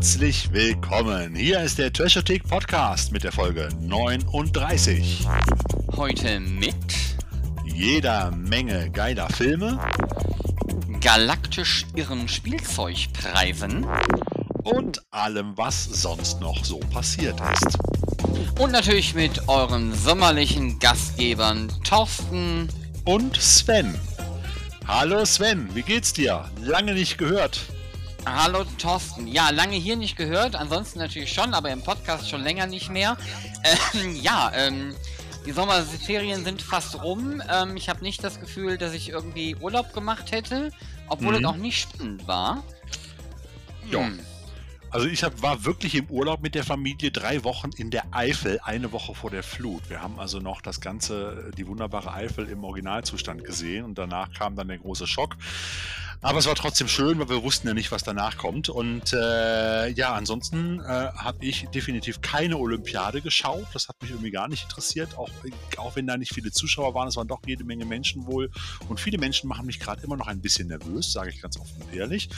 Herzlich willkommen. Hier ist der Trashothek Podcast mit der Folge 39. Heute mit jeder Menge geiler Filme, galaktisch irren Spielzeugpreisen und allem, was sonst noch so passiert ist. Und natürlich mit euren sommerlichen Gastgebern Thorsten und Sven. Hallo Sven, wie geht's dir? Lange nicht gehört. Hallo Thorsten. Ja, lange hier nicht gehört, ansonsten natürlich schon, aber im Podcast schon länger nicht mehr. Ähm, ja, ähm, die Sommerferien sind fast rum. Ähm, ich habe nicht das Gefühl, dass ich irgendwie Urlaub gemacht hätte, obwohl mhm. es auch nicht spannend war. Ja. Hm. Also ich hab, war wirklich im Urlaub mit der Familie drei Wochen in der Eifel, eine Woche vor der Flut. Wir haben also noch das ganze, die wunderbare Eifel im Originalzustand gesehen und danach kam dann der große Schock. Aber es war trotzdem schön, weil wir wussten ja nicht, was danach kommt. Und äh, ja, ansonsten äh, habe ich definitiv keine Olympiade geschaut. Das hat mich irgendwie gar nicht interessiert. Auch, auch wenn da nicht viele Zuschauer waren, es waren doch jede Menge Menschen wohl. Und viele Menschen machen mich gerade immer noch ein bisschen nervös, sage ich ganz offen und ehrlich.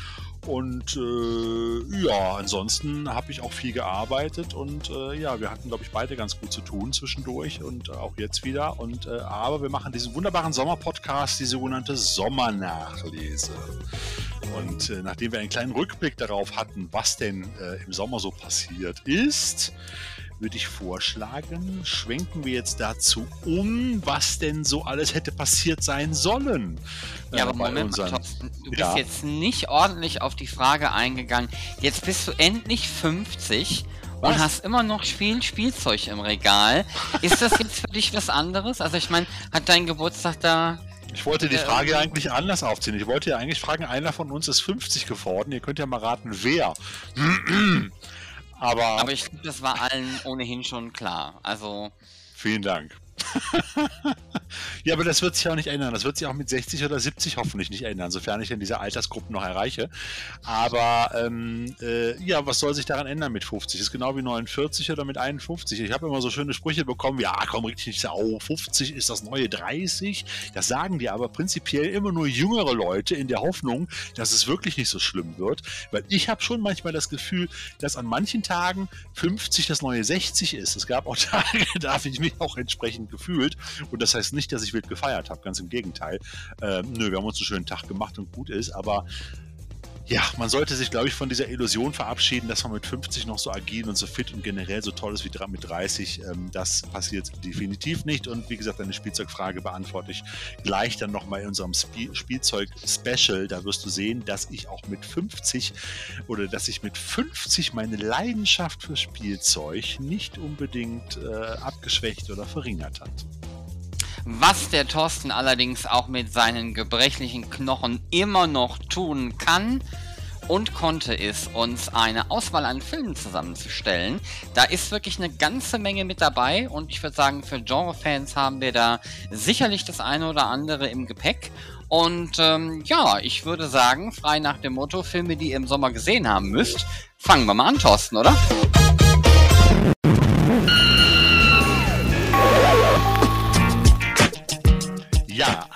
Und äh, ja, ansonsten habe ich auch viel gearbeitet und äh, ja, wir hatten, glaube ich, beide ganz gut zu tun zwischendurch und äh, auch jetzt wieder. Und äh, aber wir machen diesen wunderbaren Sommerpodcast, die sogenannte Sommernachlese. Und äh, nachdem wir einen kleinen Rückblick darauf hatten, was denn äh, im Sommer so passiert ist, würde ich vorschlagen, schwenken wir jetzt dazu um, was denn so alles hätte passiert sein sollen. Äh, ja, aber Moment, unseren, Thorsten, du bist ja. jetzt nicht ordentlich auf die Frage eingegangen. Jetzt bist du endlich 50 was? und hast immer noch viel Spielzeug im Regal. Ist das jetzt für dich was anderes? Also ich meine, hat dein Geburtstag da ich wollte die Frage eigentlich anders aufziehen. Ich wollte ja eigentlich fragen, einer von uns ist 50 geworden. Ihr könnt ja mal raten, wer. Aber, Aber ich glaube, das war allen ohnehin schon klar. Also. Vielen Dank. ja, aber das wird sich auch nicht ändern. Das wird sich auch mit 60 oder 70 hoffentlich nicht ändern, sofern ich in dieser Altersgruppe noch erreiche. Aber ähm, äh, ja, was soll sich daran ändern mit 50? Ist genau wie 49 oder mit 51. Ich habe immer so schöne Sprüche bekommen, ja, komm richtig nicht oh, 50 ist das neue 30. Das sagen die aber prinzipiell immer nur jüngere Leute in der Hoffnung, dass es wirklich nicht so schlimm wird. Weil ich habe schon manchmal das Gefühl, dass an manchen Tagen 50 das neue 60 ist. Es gab auch Tage, da habe ich mich auch entsprechend gefühlt. Und das heißt nicht, dass ich wild gefeiert habe, ganz im Gegenteil. Äh, nö, wir haben uns einen schönen Tag gemacht und gut ist, aber ja, man sollte sich, glaube ich, von dieser Illusion verabschieden, dass man mit 50 noch so agil und so fit und generell so toll ist wie mit 30. Ähm, das passiert definitiv nicht. Und wie gesagt, deine Spielzeugfrage beantworte ich gleich dann nochmal in unserem Spielzeug-Special. Da wirst du sehen, dass ich auch mit 50 oder dass ich mit 50 meine Leidenschaft für Spielzeug nicht unbedingt äh, abgeschwächt oder verringert hat. Was der Thorsten allerdings auch mit seinen gebrechlichen Knochen immer noch tun kann und konnte, ist uns eine Auswahl an Filmen zusammenzustellen. Da ist wirklich eine ganze Menge mit dabei und ich würde sagen, für Genre-Fans haben wir da sicherlich das eine oder andere im Gepäck. Und ähm, ja, ich würde sagen, frei nach dem Motto, Filme, die ihr im Sommer gesehen haben müsst, fangen wir mal an, Thorsten, oder?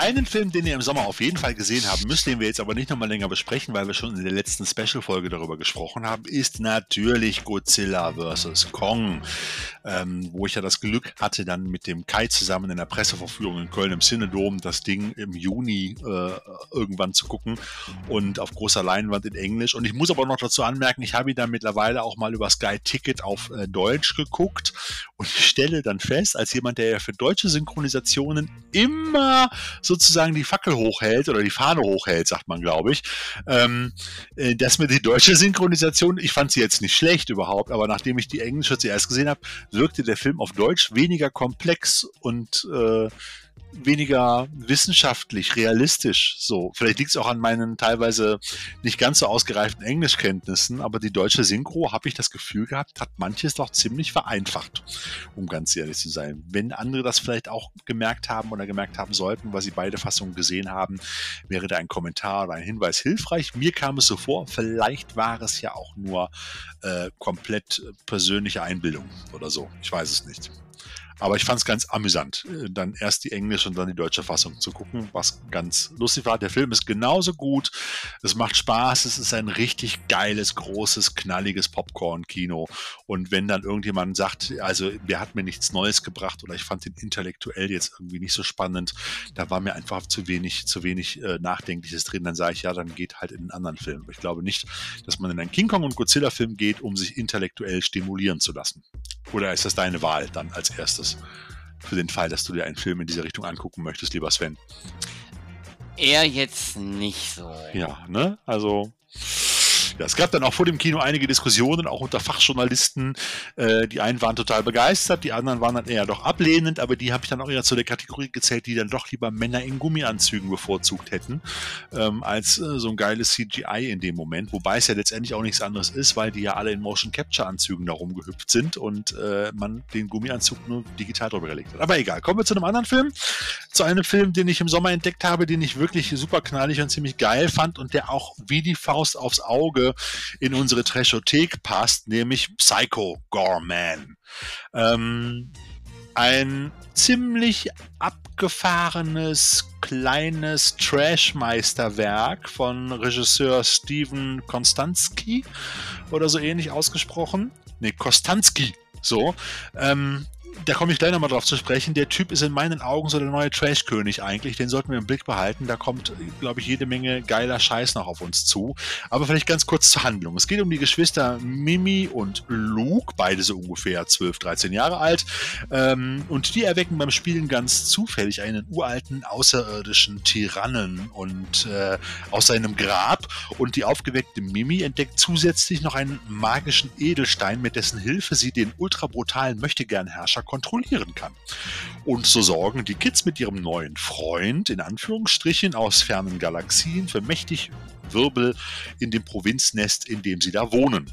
Einen Film, den ihr im Sommer auf jeden Fall gesehen haben müsst, den wir jetzt aber nicht nochmal länger besprechen, weil wir schon in der letzten Special-Folge darüber gesprochen haben, ist natürlich Godzilla vs. Kong, ähm, wo ich ja das Glück hatte, dann mit dem Kai zusammen in der Presseverführung in Köln im Cinedom das Ding im Juni äh, irgendwann zu gucken und auf großer Leinwand in Englisch. Und ich muss aber noch dazu anmerken, ich habe ihn dann mittlerweile auch mal über Sky Ticket auf äh, Deutsch geguckt und stelle dann fest, als jemand, der ja für deutsche Synchronisationen immer so sozusagen die Fackel hochhält oder die Fahne hochhält, sagt man, glaube ich. Ähm, äh, dass mir die deutsche Synchronisation, ich fand sie jetzt nicht schlecht überhaupt, aber nachdem ich die englische zuerst gesehen habe, wirkte der Film auf Deutsch weniger komplex und äh, weniger wissenschaftlich, realistisch. So, vielleicht liegt es auch an meinen teilweise nicht ganz so ausgereiften Englischkenntnissen, aber die deutsche Synchro, habe ich das Gefühl gehabt, hat manches doch ziemlich vereinfacht, um ganz ehrlich zu sein. Wenn andere das vielleicht auch gemerkt haben oder gemerkt haben sollten, weil sie beide Fassungen gesehen haben, wäre da ein Kommentar oder ein Hinweis hilfreich. Mir kam es so vor, vielleicht war es ja auch nur äh, komplett persönliche Einbildung oder so. Ich weiß es nicht. Aber ich fand es ganz amüsant, äh, dann erst die englische und dann die deutsche Fassung zu gucken, was ganz lustig war. Der Film ist genauso gut, es macht Spaß, es ist ein richtig geiles, großes, knalliges Popcorn-Kino. Und wenn dann irgendjemand sagt, also der hat mir nichts Neues gebracht oder ich fand den intellektuell jetzt irgendwie nicht so spannend, da war mir einfach zu wenig, zu wenig äh, Nachdenkliches drin, dann sage ich, ja, dann geht halt in einen anderen Film. Ich glaube nicht, dass man in einen King Kong und Godzilla-Film geht, um sich intellektuell stimulieren zu lassen. Oder ist das deine Wahl dann als erstes? Für den Fall, dass du dir einen Film in dieser Richtung angucken möchtest, lieber Sven. Eher jetzt nicht so. Ja, ne? Also ja, es gab dann auch vor dem Kino einige Diskussionen, auch unter Fachjournalisten. Äh, die einen waren total begeistert, die anderen waren dann eher doch ablehnend, aber die habe ich dann auch eher zu der Kategorie gezählt, die dann doch lieber Männer in Gummianzügen bevorzugt hätten, ähm, als äh, so ein geiles CGI in dem Moment. Wobei es ja letztendlich auch nichts anderes ist, weil die ja alle in Motion Capture Anzügen da rumgehüpft sind und äh, man den Gummianzug nur digital drüber gelegt hat. Aber egal, kommen wir zu einem anderen Film. Zu einem Film, den ich im Sommer entdeckt habe, den ich wirklich super knallig und ziemlich geil fand und der auch wie die Faust aufs Auge in unsere Trashothek passt, nämlich Psycho Gorman. Ähm, ein ziemlich abgefahrenes kleines Trashmeisterwerk von Regisseur Steven Konstanski oder so ähnlich ausgesprochen. Ne, Kostanski. So. Ähm, da komme ich gleich nochmal drauf zu sprechen. Der Typ ist in meinen Augen so der neue Trash-König eigentlich. Den sollten wir im Blick behalten. Da kommt, glaube ich, jede Menge geiler Scheiß noch auf uns zu. Aber vielleicht ganz kurz zur Handlung. Es geht um die Geschwister Mimi und Luke, beide so ungefähr 12, 13 Jahre alt. Ähm, und die erwecken beim Spielen ganz zufällig einen uralten außerirdischen Tyrannen und äh, aus seinem Grab. Und die aufgeweckte Mimi entdeckt zusätzlich noch einen magischen Edelstein, mit dessen Hilfe sie den ultra brutalen Möchtegern-Herrscher kontrollieren kann. Und so sorgen die Kids mit ihrem neuen Freund, in Anführungsstrichen, aus fernen Galaxien für mächtig Wirbel in dem Provinznest, in dem sie da wohnen.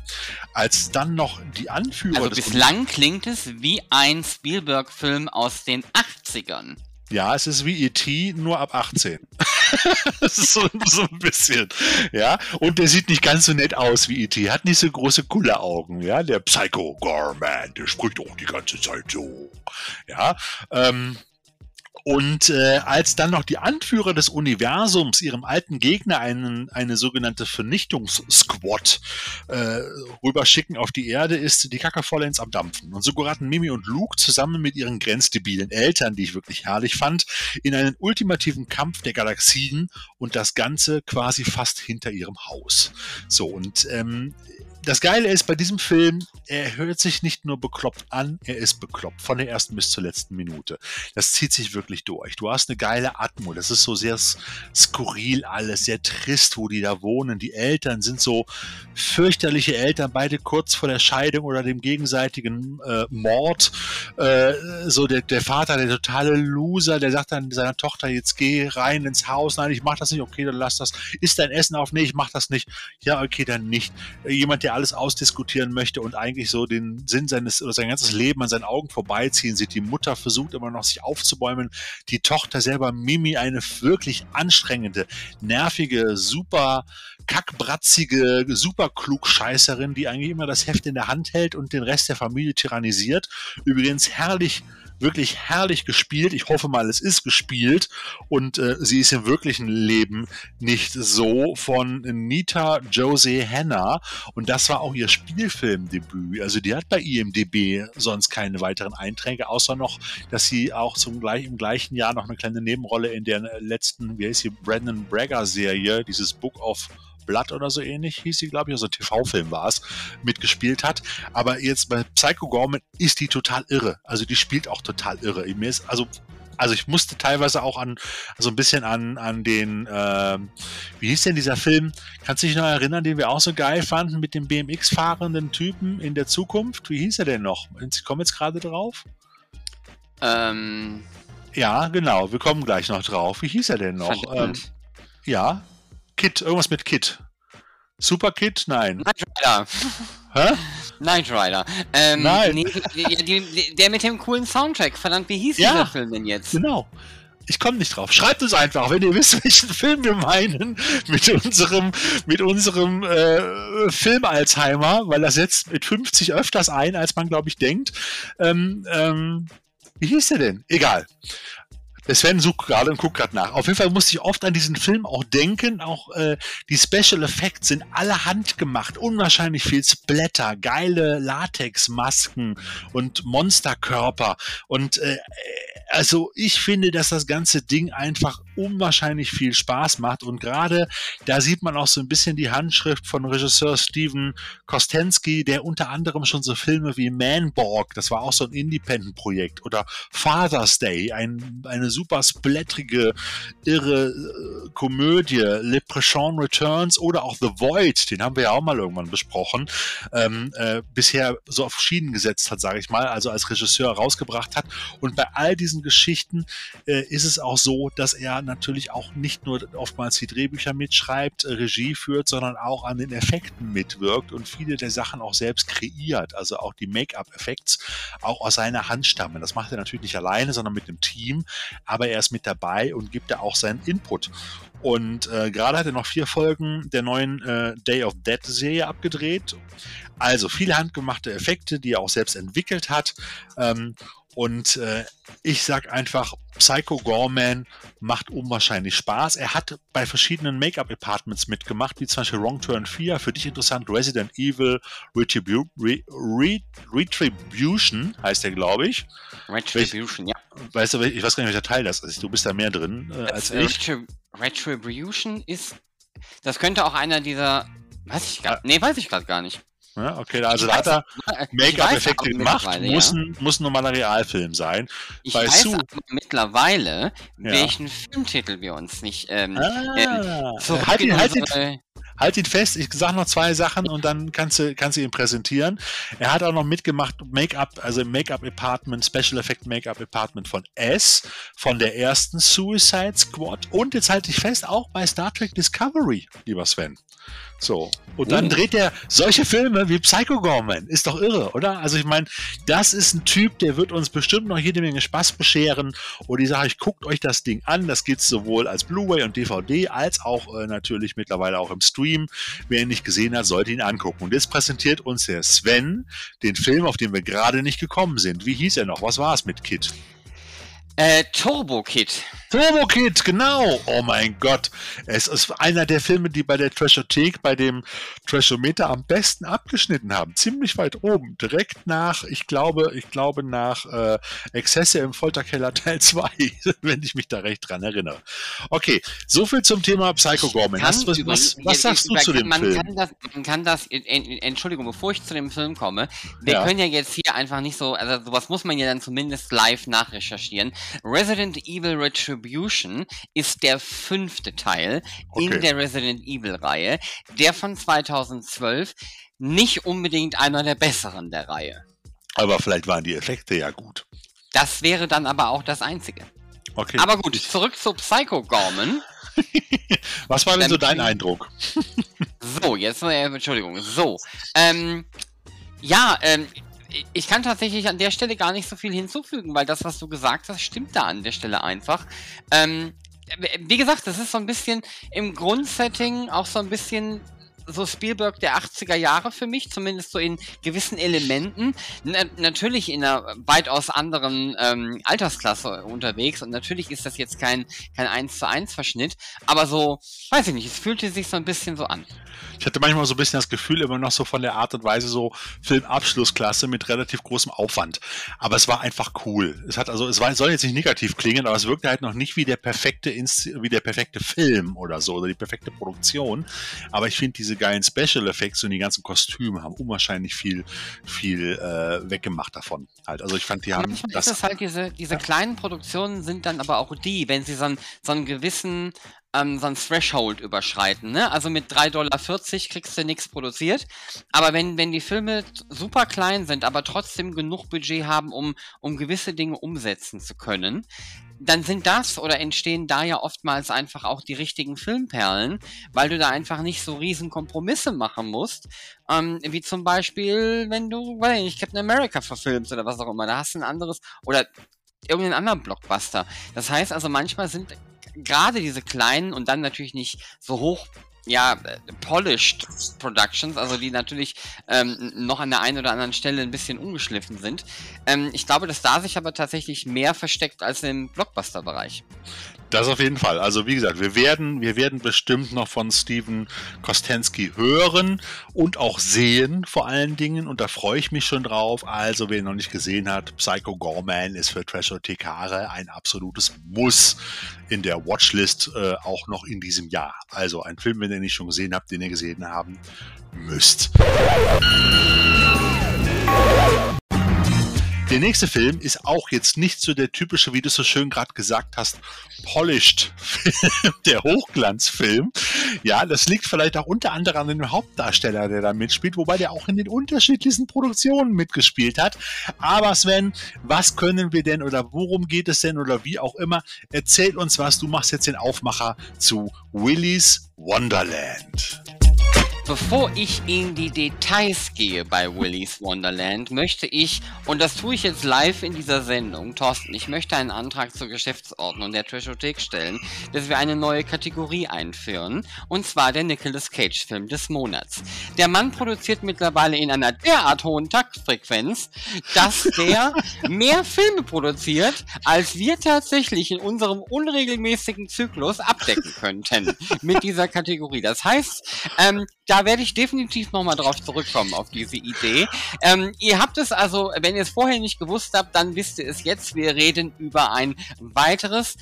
Als dann noch die Anführer also bislang klingt es wie ein Spielberg-Film aus den 80ern. Ja, es ist wie E.T., nur ab 18. so, so, ein bisschen. Ja, und der sieht nicht ganz so nett aus wie E.T., hat nicht so große Kulleraugen. Ja, der Psycho Gorman, der spricht auch die ganze Zeit so. Ja, ähm, und äh, als dann noch die Anführer des Universums ihrem alten Gegner einen, eine sogenannte Vernichtungssquad äh, rüberschicken auf die Erde, ist die Kacke vollends am Dampfen. Und so geraten Mimi und Luke zusammen mit ihren grenzdebilen Eltern, die ich wirklich herrlich fand, in einen ultimativen Kampf der Galaxien und das Ganze quasi fast hinter ihrem Haus. So, und ähm, das Geile ist bei diesem Film, er hört sich nicht nur bekloppt an, er ist bekloppt. Von der ersten bis zur letzten Minute. Das zieht sich wirklich durch. Du hast eine geile Atmo. Das ist so sehr skurril alles, sehr trist, wo die da wohnen. Die Eltern sind so fürchterliche Eltern, beide kurz vor der Scheidung oder dem gegenseitigen äh, Mord. Äh, so der, der Vater, der totale Loser, der sagt dann seiner Tochter, jetzt geh rein ins Haus. Nein, ich mach das nicht. Okay, dann lass das. Ist dein Essen auf? Nee, ich mach das nicht. Ja, okay, dann nicht. Jemand, der alles ausdiskutieren möchte und eigentlich so den Sinn seines oder sein ganzes Leben an seinen Augen vorbeiziehen sieht. Die Mutter versucht immer noch sich aufzubäumen. Die Tochter selber, Mimi, eine wirklich anstrengende, nervige, super kackbratzige, super klugscheißerin, die eigentlich immer das Heft in der Hand hält und den Rest der Familie tyrannisiert. Übrigens herrlich wirklich herrlich gespielt. Ich hoffe mal, es ist gespielt und äh, sie ist im wirklichen Leben nicht so von Nita Jose Hanna und das war auch ihr Spielfilmdebüt. Also die hat bei IMDb sonst keine weiteren Einträge, außer noch, dass sie auch zum gleich, im gleichen Jahr noch eine kleine Nebenrolle in der letzten, wie heißt sie, Brandon Bragger Serie, dieses Book of Blood oder so ähnlich hieß sie, glaube ich, also TV-Film war es, mitgespielt hat. Aber jetzt bei Psycho Gorman ist die total irre. Also die spielt auch total irre. Ist, also also ich musste teilweise auch an so ein bisschen an, an den, äh, wie hieß denn dieser Film? Kannst du dich noch erinnern, den wir auch so geil fanden mit dem BMX-fahrenden Typen in der Zukunft? Wie hieß er denn noch? Ich komme jetzt gerade drauf. Ähm. Ja, genau, wir kommen gleich noch drauf. Wie hieß er denn noch? Ähm, ja, Kit, irgendwas mit Kit. Super Kit? Nein. Knight Rider. Hä? Knight Rider. Ähm, Nein. Nee, die, die, der mit dem coolen Soundtrack. Verdammt, wie hieß ja, dieser Film denn jetzt? Genau. Ich komme nicht drauf. Schreibt es einfach, wenn ihr wisst, welchen Film wir meinen mit unserem, mit unserem äh, Film-Alzheimer, weil das setzt mit 50 öfters ein, als man, glaube ich, denkt. Ähm, ähm, Wie hieß der denn? Egal. Der Sven sucht gerade und guckt gerade nach. Auf jeden Fall musste ich oft an diesen Film auch denken. Auch äh, die Special Effects sind alle handgemacht. Unwahrscheinlich viel Splatter, geile Latexmasken und Monsterkörper. Und äh, also ich finde, dass das ganze Ding einfach unwahrscheinlich viel Spaß macht. Und gerade da sieht man auch so ein bisschen die Handschrift von Regisseur Steven Kostensky, der unter anderem schon so Filme wie Manborg, das war auch so ein Independent-Projekt, oder Father's Day, ein, eine super splattrige, irre äh, Komödie, Leprechaun Returns oder auch The Void, den haben wir ja auch mal irgendwann besprochen, ähm, äh, bisher so auf Schienen gesetzt hat, sage ich mal, also als Regisseur rausgebracht hat. Und bei all diesen Geschichten äh, ist es auch so, dass er natürlich auch nicht nur oftmals die Drehbücher mitschreibt, äh, Regie führt, sondern auch an den Effekten mitwirkt und viele der Sachen auch selbst kreiert. Also auch die Make-up-Effekts auch aus seiner Hand stammen. Das macht er natürlich nicht alleine, sondern mit dem Team aber er ist mit dabei und gibt da auch seinen Input. Und äh, gerade hat er noch vier Folgen der neuen äh, Day of Dead Serie abgedreht. Also viele handgemachte Effekte, die er auch selbst entwickelt hat. Ähm, und äh, ich sag einfach, Psycho Gorman macht unwahrscheinlich Spaß. Er hat bei verschiedenen Make-up-Apartments mitgemacht, wie zum Beispiel Wrong Turn 4, für dich interessant, Resident Evil Retribu Re Re Retribution heißt der, glaube ich. Retribution, ja. Weißt du, ich weiß gar nicht, welcher Teil das ist. Du bist da mehr drin äh, als ich. Retribution ist, das könnte auch einer dieser, weiß ich gar, nee, weiß ich gerade gar nicht. Ja, okay, also da hat er Make-up-Effekte gemacht, muss, ein, muss ein normaler Realfilm sein. Ich Bei weiß Sue mittlerweile, ja. welchen Filmtitel wir uns nicht ähm, ah, äh, halt, ihn, halt, ihn, halt ihn fest, ich sage noch zwei Sachen und dann kannst du, kannst du ihn präsentieren. Er hat auch noch mitgemacht, Make-up, also im Make-up-Apartment, Special Effect Make-up-Apartment von S, von der ersten Suicide Squad und jetzt halte ich fest, auch bei Star Trek Discovery, lieber Sven. So. Und dann oh. dreht er solche Filme wie Psycho Gorman. Ist doch irre, oder? Also ich meine, das ist ein Typ, der wird uns bestimmt noch jede Menge Spaß bescheren. Und ich sage, ich guckt euch das Ding an. Das gibt es sowohl als Blu-ray und DVD, als auch äh, natürlich mittlerweile auch im Stream. Wer ihn nicht gesehen hat, sollte ihn angucken. Und jetzt präsentiert uns der Sven den Film, auf den wir gerade nicht gekommen sind. Wie hieß er noch? Was war es mit Kit? Äh, Turbo Kid. Turbo Kid, genau. Oh mein Gott. Es ist einer der Filme, die bei der Trashothek, bei dem Trashometer am besten abgeschnitten haben. Ziemlich weit oben. Direkt nach, ich glaube, ich glaube nach äh, Exzesse im Folterkeller Teil 2, wenn ich mich da recht dran erinnere. Okay, soviel zum Thema Psycho Gorman. Was, was, was, was sagst du zu dem man Film? Kann das, man kann das, Entschuldigung, bevor ich zu dem Film komme, wir ja. können ja jetzt hier einfach nicht so, also sowas muss man ja dann zumindest live nachrecherchieren. Resident Evil Retribution ist der fünfte Teil okay. in der Resident Evil-Reihe, der von 2012 nicht unbedingt einer der besseren der Reihe. Aber vielleicht waren die Effekte ja gut. Das wäre dann aber auch das Einzige. Okay. Aber gut, zurück zu Psycho Gorman. Was war denn so dein Eindruck? so, jetzt, äh, Entschuldigung, so. Ähm, ja, ähm, ich kann tatsächlich an der Stelle gar nicht so viel hinzufügen, weil das, was du gesagt hast, stimmt da an der Stelle einfach. Ähm, wie gesagt, das ist so ein bisschen im Grundsetting auch so ein bisschen so Spielberg der 80er Jahre für mich, zumindest so in gewissen Elementen. N natürlich in einer weitaus anderen ähm, Altersklasse unterwegs und natürlich ist das jetzt kein, kein 1 zu 1 Verschnitt, aber so, weiß ich nicht, es fühlte sich so ein bisschen so an. Ich hatte manchmal so ein bisschen das Gefühl, immer noch so von der Art und Weise so Filmabschlussklasse mit relativ großem Aufwand. Aber es war einfach cool. Es hat also, es war, soll jetzt nicht negativ klingen, aber es wirkte halt noch nicht wie der perfekte, wie der perfekte Film oder so, oder die perfekte Produktion. Aber ich finde diese geilen Special Effects und die ganzen Kostüme haben unwahrscheinlich viel, viel äh, weggemacht davon. Halt. Also ich fand, die haben. Manchmal das, ist es halt diese, diese ja. kleinen Produktionen sind dann aber auch die, wenn sie so einen, so einen gewissen ähm, so ein Threshold überschreiten. Ne? Also mit 3,40 Dollar kriegst du nichts produziert. Aber wenn, wenn die Filme super klein sind, aber trotzdem genug Budget haben, um, um gewisse Dinge umsetzen zu können, dann sind das oder entstehen da ja oftmals einfach auch die richtigen Filmperlen, weil du da einfach nicht so riesen Kompromisse machen musst. Ähm, wie zum Beispiel, wenn du, weiß ich Captain America verfilmst oder was auch immer. Da hast du ein anderes oder irgendeinen anderen Blockbuster. Das heißt also, manchmal sind gerade diese kleinen und dann natürlich nicht so hoch ja, polished Productions, also die natürlich ähm, noch an der einen oder anderen Stelle ein bisschen ungeschliffen sind. Ähm, ich glaube, dass da sich aber tatsächlich mehr versteckt als im Blockbuster-Bereich. Das auf jeden Fall. Also wie gesagt, wir werden, wir werden bestimmt noch von Steven Kostensky hören und auch sehen vor allen Dingen. Und da freue ich mich schon drauf. Also wer ihn noch nicht gesehen hat, Psycho Gorman ist für Treasure Tekare ein absolutes Muss in der Watchlist äh, auch noch in diesem Jahr. Also ein Film, wenn ihr nicht schon gesehen habt, den ihr gesehen haben müsst. Der nächste Film ist auch jetzt nicht so der typische, wie du so schön gerade gesagt hast, polished Film, der Hochglanzfilm. Ja, das liegt vielleicht auch unter anderem an dem Hauptdarsteller, der da mitspielt, wobei der auch in den unterschiedlichsten Produktionen mitgespielt hat. Aber Sven, was können wir denn oder worum geht es denn oder wie auch immer? Erzähl uns was. Du machst jetzt den Aufmacher zu Willy's Wonderland. Bevor ich in die Details gehe bei Willy's Wonderland, möchte ich, und das tue ich jetzt live in dieser Sendung, Thorsten, ich möchte einen Antrag zur Geschäftsordnung der Trashothek stellen, dass wir eine neue Kategorie einführen, und zwar der Nicolas Cage Film des Monats. Der Mann produziert mittlerweile in einer derart hohen Taktfrequenz, dass der mehr Filme produziert, als wir tatsächlich in unserem unregelmäßigen Zyklus abdecken könnten mit dieser Kategorie. Das heißt, ähm, da werde ich definitiv nochmal drauf zurückkommen, auf diese Idee. Ähm, ihr habt es also, wenn ihr es vorher nicht gewusst habt, dann wisst ihr es jetzt. Wir reden über ein weiteres,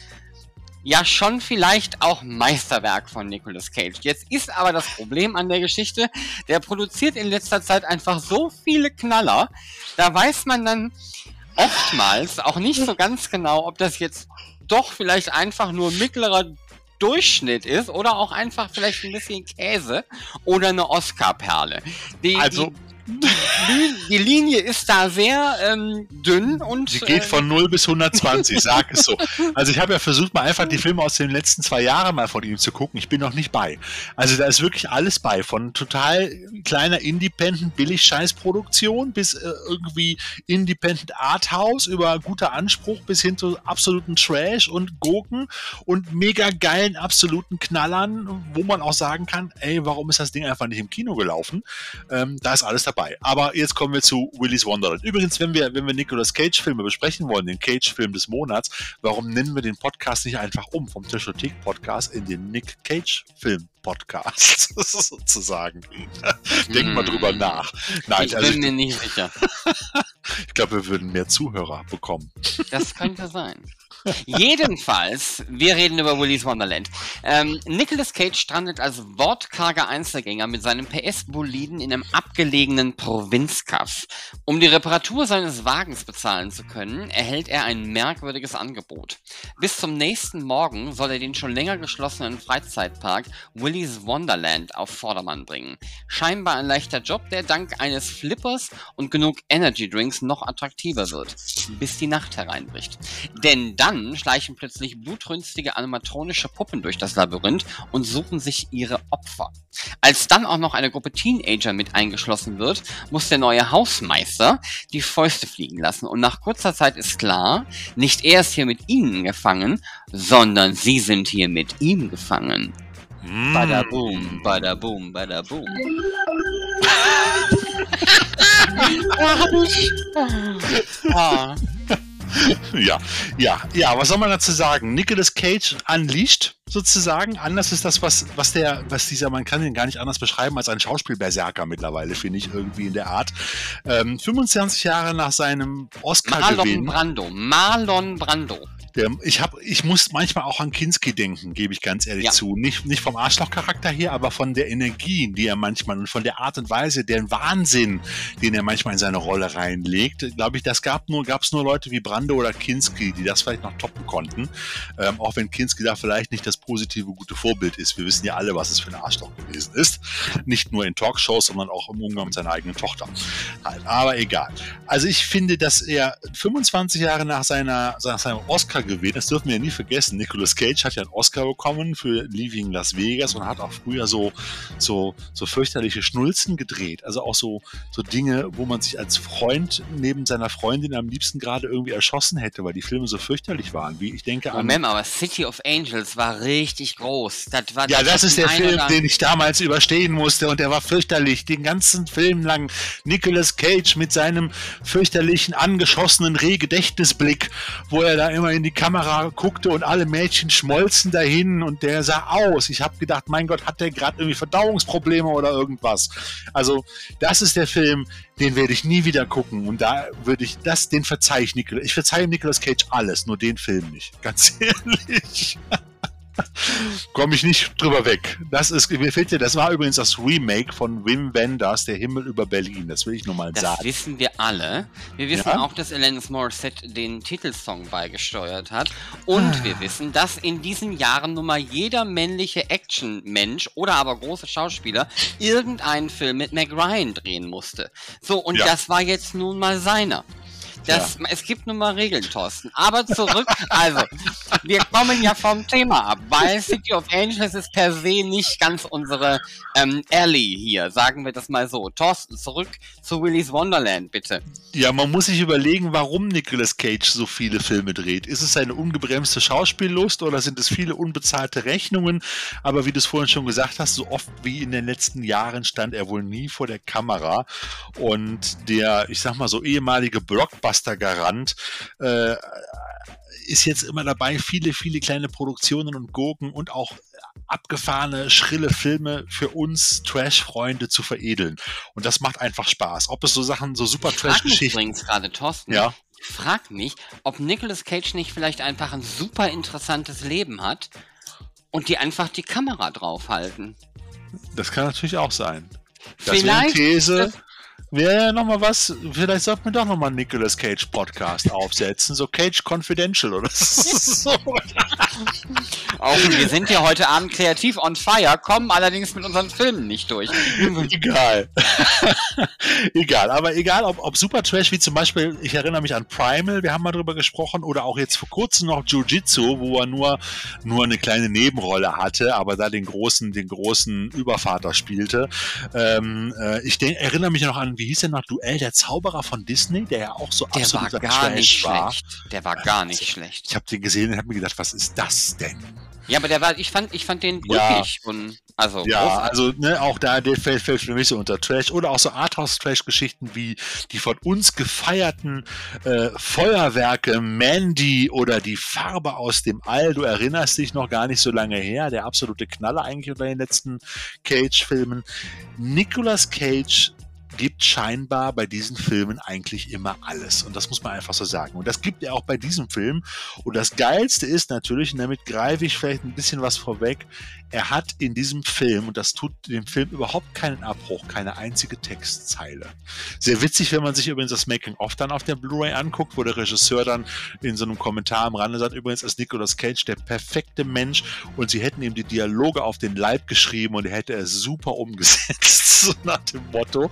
ja schon vielleicht auch Meisterwerk von Nicolas Cage. Jetzt ist aber das Problem an der Geschichte, der produziert in letzter Zeit einfach so viele Knaller, da weiß man dann oftmals auch nicht so ganz genau, ob das jetzt doch vielleicht einfach nur mittlerer Durchschnitt ist oder auch einfach vielleicht ein bisschen Käse oder eine Oscar-Perle. also, die, die Linie ist da sehr ähm, dünn und. Sie geht äh, von 0 bis 120, sag es so. Also ich habe ja versucht, mal einfach die Filme aus den letzten zwei Jahren mal von ihm zu gucken. Ich bin noch nicht bei. Also da ist wirklich alles bei. Von total kleiner Independent Billig-Scheiß-Produktion bis äh, irgendwie Independent Arthouse über guter Anspruch bis hin zu absoluten Trash und Gurken und mega geilen absoluten Knallern, wo man auch sagen kann, ey, warum ist das Ding einfach nicht im Kino gelaufen? Ähm, da ist alles dabei dabei. Aber jetzt kommen wir zu Willy's Wonderland. Übrigens, wenn wir, wenn wir Nicolas Cage-Filme besprechen wollen, den Cage-Film des Monats, warum nennen wir den Podcast nicht einfach um vom Tischothek-Podcast in den Nick Cage-Film? Podcast sozusagen. Denk hm. mal drüber nach. Nein, ich also bin mir nicht sicher. ich glaube, wir würden mehr Zuhörer bekommen. Das könnte sein. Jedenfalls, wir reden über Willy's Wonderland. Ähm, Nicolas Cage strandet als wortkarger Einzelgänger mit seinem PS-Boliden in einem abgelegenen Provinzkaff. Um die Reparatur seines Wagens bezahlen zu können, erhält er ein merkwürdiges Angebot. Bis zum nächsten Morgen soll er den schon länger geschlossenen Freizeitpark Willy's Wonderland auf Vordermann bringen. Scheinbar ein leichter Job, der dank eines Flippers und genug Energy Drinks noch attraktiver wird, bis die Nacht hereinbricht. Denn dann dann schleichen plötzlich blutrünstige animatronische Puppen durch das Labyrinth und suchen sich ihre Opfer. Als dann auch noch eine Gruppe Teenager mit eingeschlossen wird, muss der neue Hausmeister die Fäuste fliegen lassen und nach kurzer Zeit ist klar, nicht er ist hier mit ihnen gefangen, sondern sie sind hier mit ihm gefangen. Mm. Bada boom, bada boom, bada boom. Ah. ja, ja, ja, was soll man dazu sagen? Nicolas Cage unleashed sozusagen. Anders ist das, was, was der, was dieser, man kann ihn gar nicht anders beschreiben als ein Schauspielberserker mittlerweile, finde ich, irgendwie in der Art. Ähm, 25 Jahre nach seinem Oscar-Gewinn. Marlon Brando. Marlon Brando. Der, ich, hab, ich muss manchmal auch an Kinski denken, gebe ich ganz ehrlich ja. zu. Nicht, nicht vom Arschlochcharakter her, aber von der Energie, die er manchmal und von der Art und Weise, den Wahnsinn, den er manchmal in seine Rolle reinlegt. Glaube ich, das gab nur, gab es nur Leute wie Brando oder Kinski, die das vielleicht noch toppen konnten. Ähm, auch wenn Kinski da vielleicht nicht das positive, gute Vorbild ist. Wir wissen ja alle, was es für ein Arschloch gewesen ist. Nicht nur in Talkshows, sondern auch im Umgang mit seiner eigenen Tochter. Halt, aber egal. Also ich finde, dass er 25 Jahre nach seiner, nach seinem Oscar Oscar gewählt. Das dürfen wir ja nie vergessen. Nicolas Cage hat ja einen Oscar bekommen für Leaving Las Vegas und hat auch früher so, so, so fürchterliche Schnulzen gedreht. Also auch so, so Dinge, wo man sich als Freund neben seiner Freundin am liebsten gerade irgendwie erschossen hätte, weil die Filme so fürchterlich waren. Wie ich denke an. Moment, aber City of Angels war richtig groß. Das war, ja, das, das ist der Film, den ich damals überstehen musste und der war fürchterlich. Den ganzen Film lang Nicolas Cage mit seinem fürchterlichen, angeschossenen Rehgedächtnisblick, wo er da immer in die Kamera guckte und alle Mädchen schmolzen dahin und der sah aus. Ich habe gedacht, mein Gott, hat der gerade irgendwie Verdauungsprobleme oder irgendwas. Also, das ist der Film, den werde ich nie wieder gucken. Und da würde ich das, den verzeih ich Nicolas. Ich verzeihe Nicolas Cage alles, nur den Film nicht. Ganz ehrlich. Komme ich nicht drüber weg. Das ist, mir fehlt dir, das war übrigens das Remake von Wim Wenders, Der Himmel über Berlin. Das will ich nur mal das sagen. Das wissen wir alle. Wir wissen ja? auch, dass Alanis Morissette den Titelsong beigesteuert hat. Und ah. wir wissen, dass in diesen Jahren nun mal jeder männliche Action-Mensch oder aber große Schauspieler irgendeinen Film mit Meg Ryan drehen musste. So, und ja. das war jetzt nun mal seiner. Das, ja. Es gibt nun mal Regeln, Thorsten. Aber zurück, also, wir kommen ja vom Thema ab, weil City of Angels ist per se nicht ganz unsere ähm, Alley hier, sagen wir das mal so. Thorsten, zurück zu Willy's Wonderland, bitte. Ja, man muss sich überlegen, warum Nicolas Cage so viele Filme dreht. Ist es eine ungebremste Schauspiellust oder sind es viele unbezahlte Rechnungen? Aber wie du es vorhin schon gesagt hast, so oft wie in den letzten Jahren stand er wohl nie vor der Kamera. Und der, ich sag mal so, ehemalige Blockbuster Blockbuster-Garant. Äh, ist jetzt immer dabei, viele, viele kleine Produktionen und Gurken und auch abgefahrene, schrille Filme für uns Trash-Freunde zu veredeln. Und das macht einfach Spaß. Ob es so Sachen, so super Trash-Geschichten. übrigens gerade, Thorsten. Ja. Ich frag mich, ob Nicolas Cage nicht vielleicht einfach ein super interessantes Leben hat und die einfach die Kamera draufhalten. Das kann natürlich auch sein. Das vielleicht, These, wäre ja nochmal was, vielleicht sollten wir doch nochmal einen Nicolas Cage Podcast aufsetzen, so Cage Confidential oder so. Auch wir sind ja heute Abend kreativ on fire, kommen allerdings mit unseren Filmen nicht durch. egal. egal, aber egal, ob, ob Super Trash, wie zum Beispiel, ich erinnere mich an Primal, wir haben mal drüber gesprochen, oder auch jetzt vor kurzem noch Jiu-Jitsu, wo er nur, nur eine kleine Nebenrolle hatte, aber da den großen, den großen Übervater spielte. Ähm, äh, ich denk, erinnere mich noch an, wie hieß der noch, Duell der Zauberer von Disney, der ja auch so der absolut war gar Trash nicht war. schlecht. Der war gar nicht also, schlecht. Ich habe den gesehen und habe mir gedacht, was ist das denn? Ja, aber der war, ich fand, ich fand den ja. ulkig und also. Ja, großartig. also ne, auch da der fällt, fällt für mich so unter Trash oder auch so Arthouse-Trash-Geschichten wie die von uns gefeierten äh, Feuerwerke Mandy oder die Farbe aus dem All. Du erinnerst dich noch gar nicht so lange her, der absolute Knaller eigentlich unter den letzten Cage-Filmen. Nicolas Cage gibt scheinbar bei diesen Filmen eigentlich immer alles. Und das muss man einfach so sagen. Und das gibt er auch bei diesem Film. Und das Geilste ist natürlich, und damit greife ich vielleicht ein bisschen was vorweg, er hat in diesem Film, und das tut dem Film überhaupt keinen Abbruch, keine einzige Textzeile. Sehr witzig, wenn man sich übrigens das Making-of dann auf der Blu-ray anguckt, wo der Regisseur dann in so einem Kommentar am Rande sagt, übrigens ist Nicolas Cage der perfekte Mensch und sie hätten ihm die Dialoge auf den Leib geschrieben und er hätte es super umgesetzt, so nach dem Motto.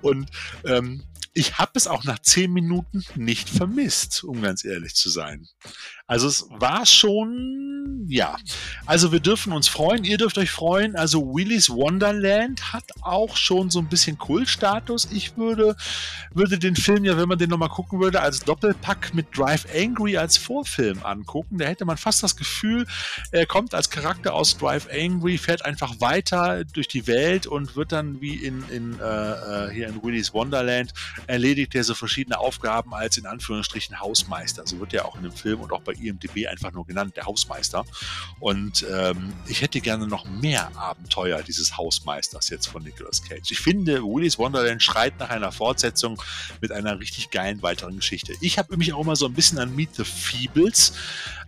Und ähm, ich habe es auch nach zehn Minuten nicht vermisst, um ganz ehrlich zu sein. Also es war schon, ja. Also wir dürfen uns freuen, ihr dürft euch freuen. Also Willy's Wonderland hat auch schon so ein bisschen Kultstatus. Ich würde, würde den Film ja, wenn man den nochmal gucken würde, als Doppelpack mit Drive Angry als Vorfilm angucken. Da hätte man fast das Gefühl, er kommt als Charakter aus Drive Angry, fährt einfach weiter durch die Welt und wird dann wie in, in äh, äh hier in Willy's Wonderland erledigt er so verschiedene Aufgaben als in Anführungsstrichen Hausmeister. So wird er auch in dem Film und auch bei IMDB einfach nur genannt, der Hausmeister. Und ähm, ich hätte gerne noch mehr Abenteuer dieses Hausmeisters jetzt von Nicolas Cage. Ich finde, Willy's Wonderland schreit nach einer Fortsetzung mit einer richtig geilen weiteren Geschichte. Ich habe mich auch immer so ein bisschen an Meet the Feebles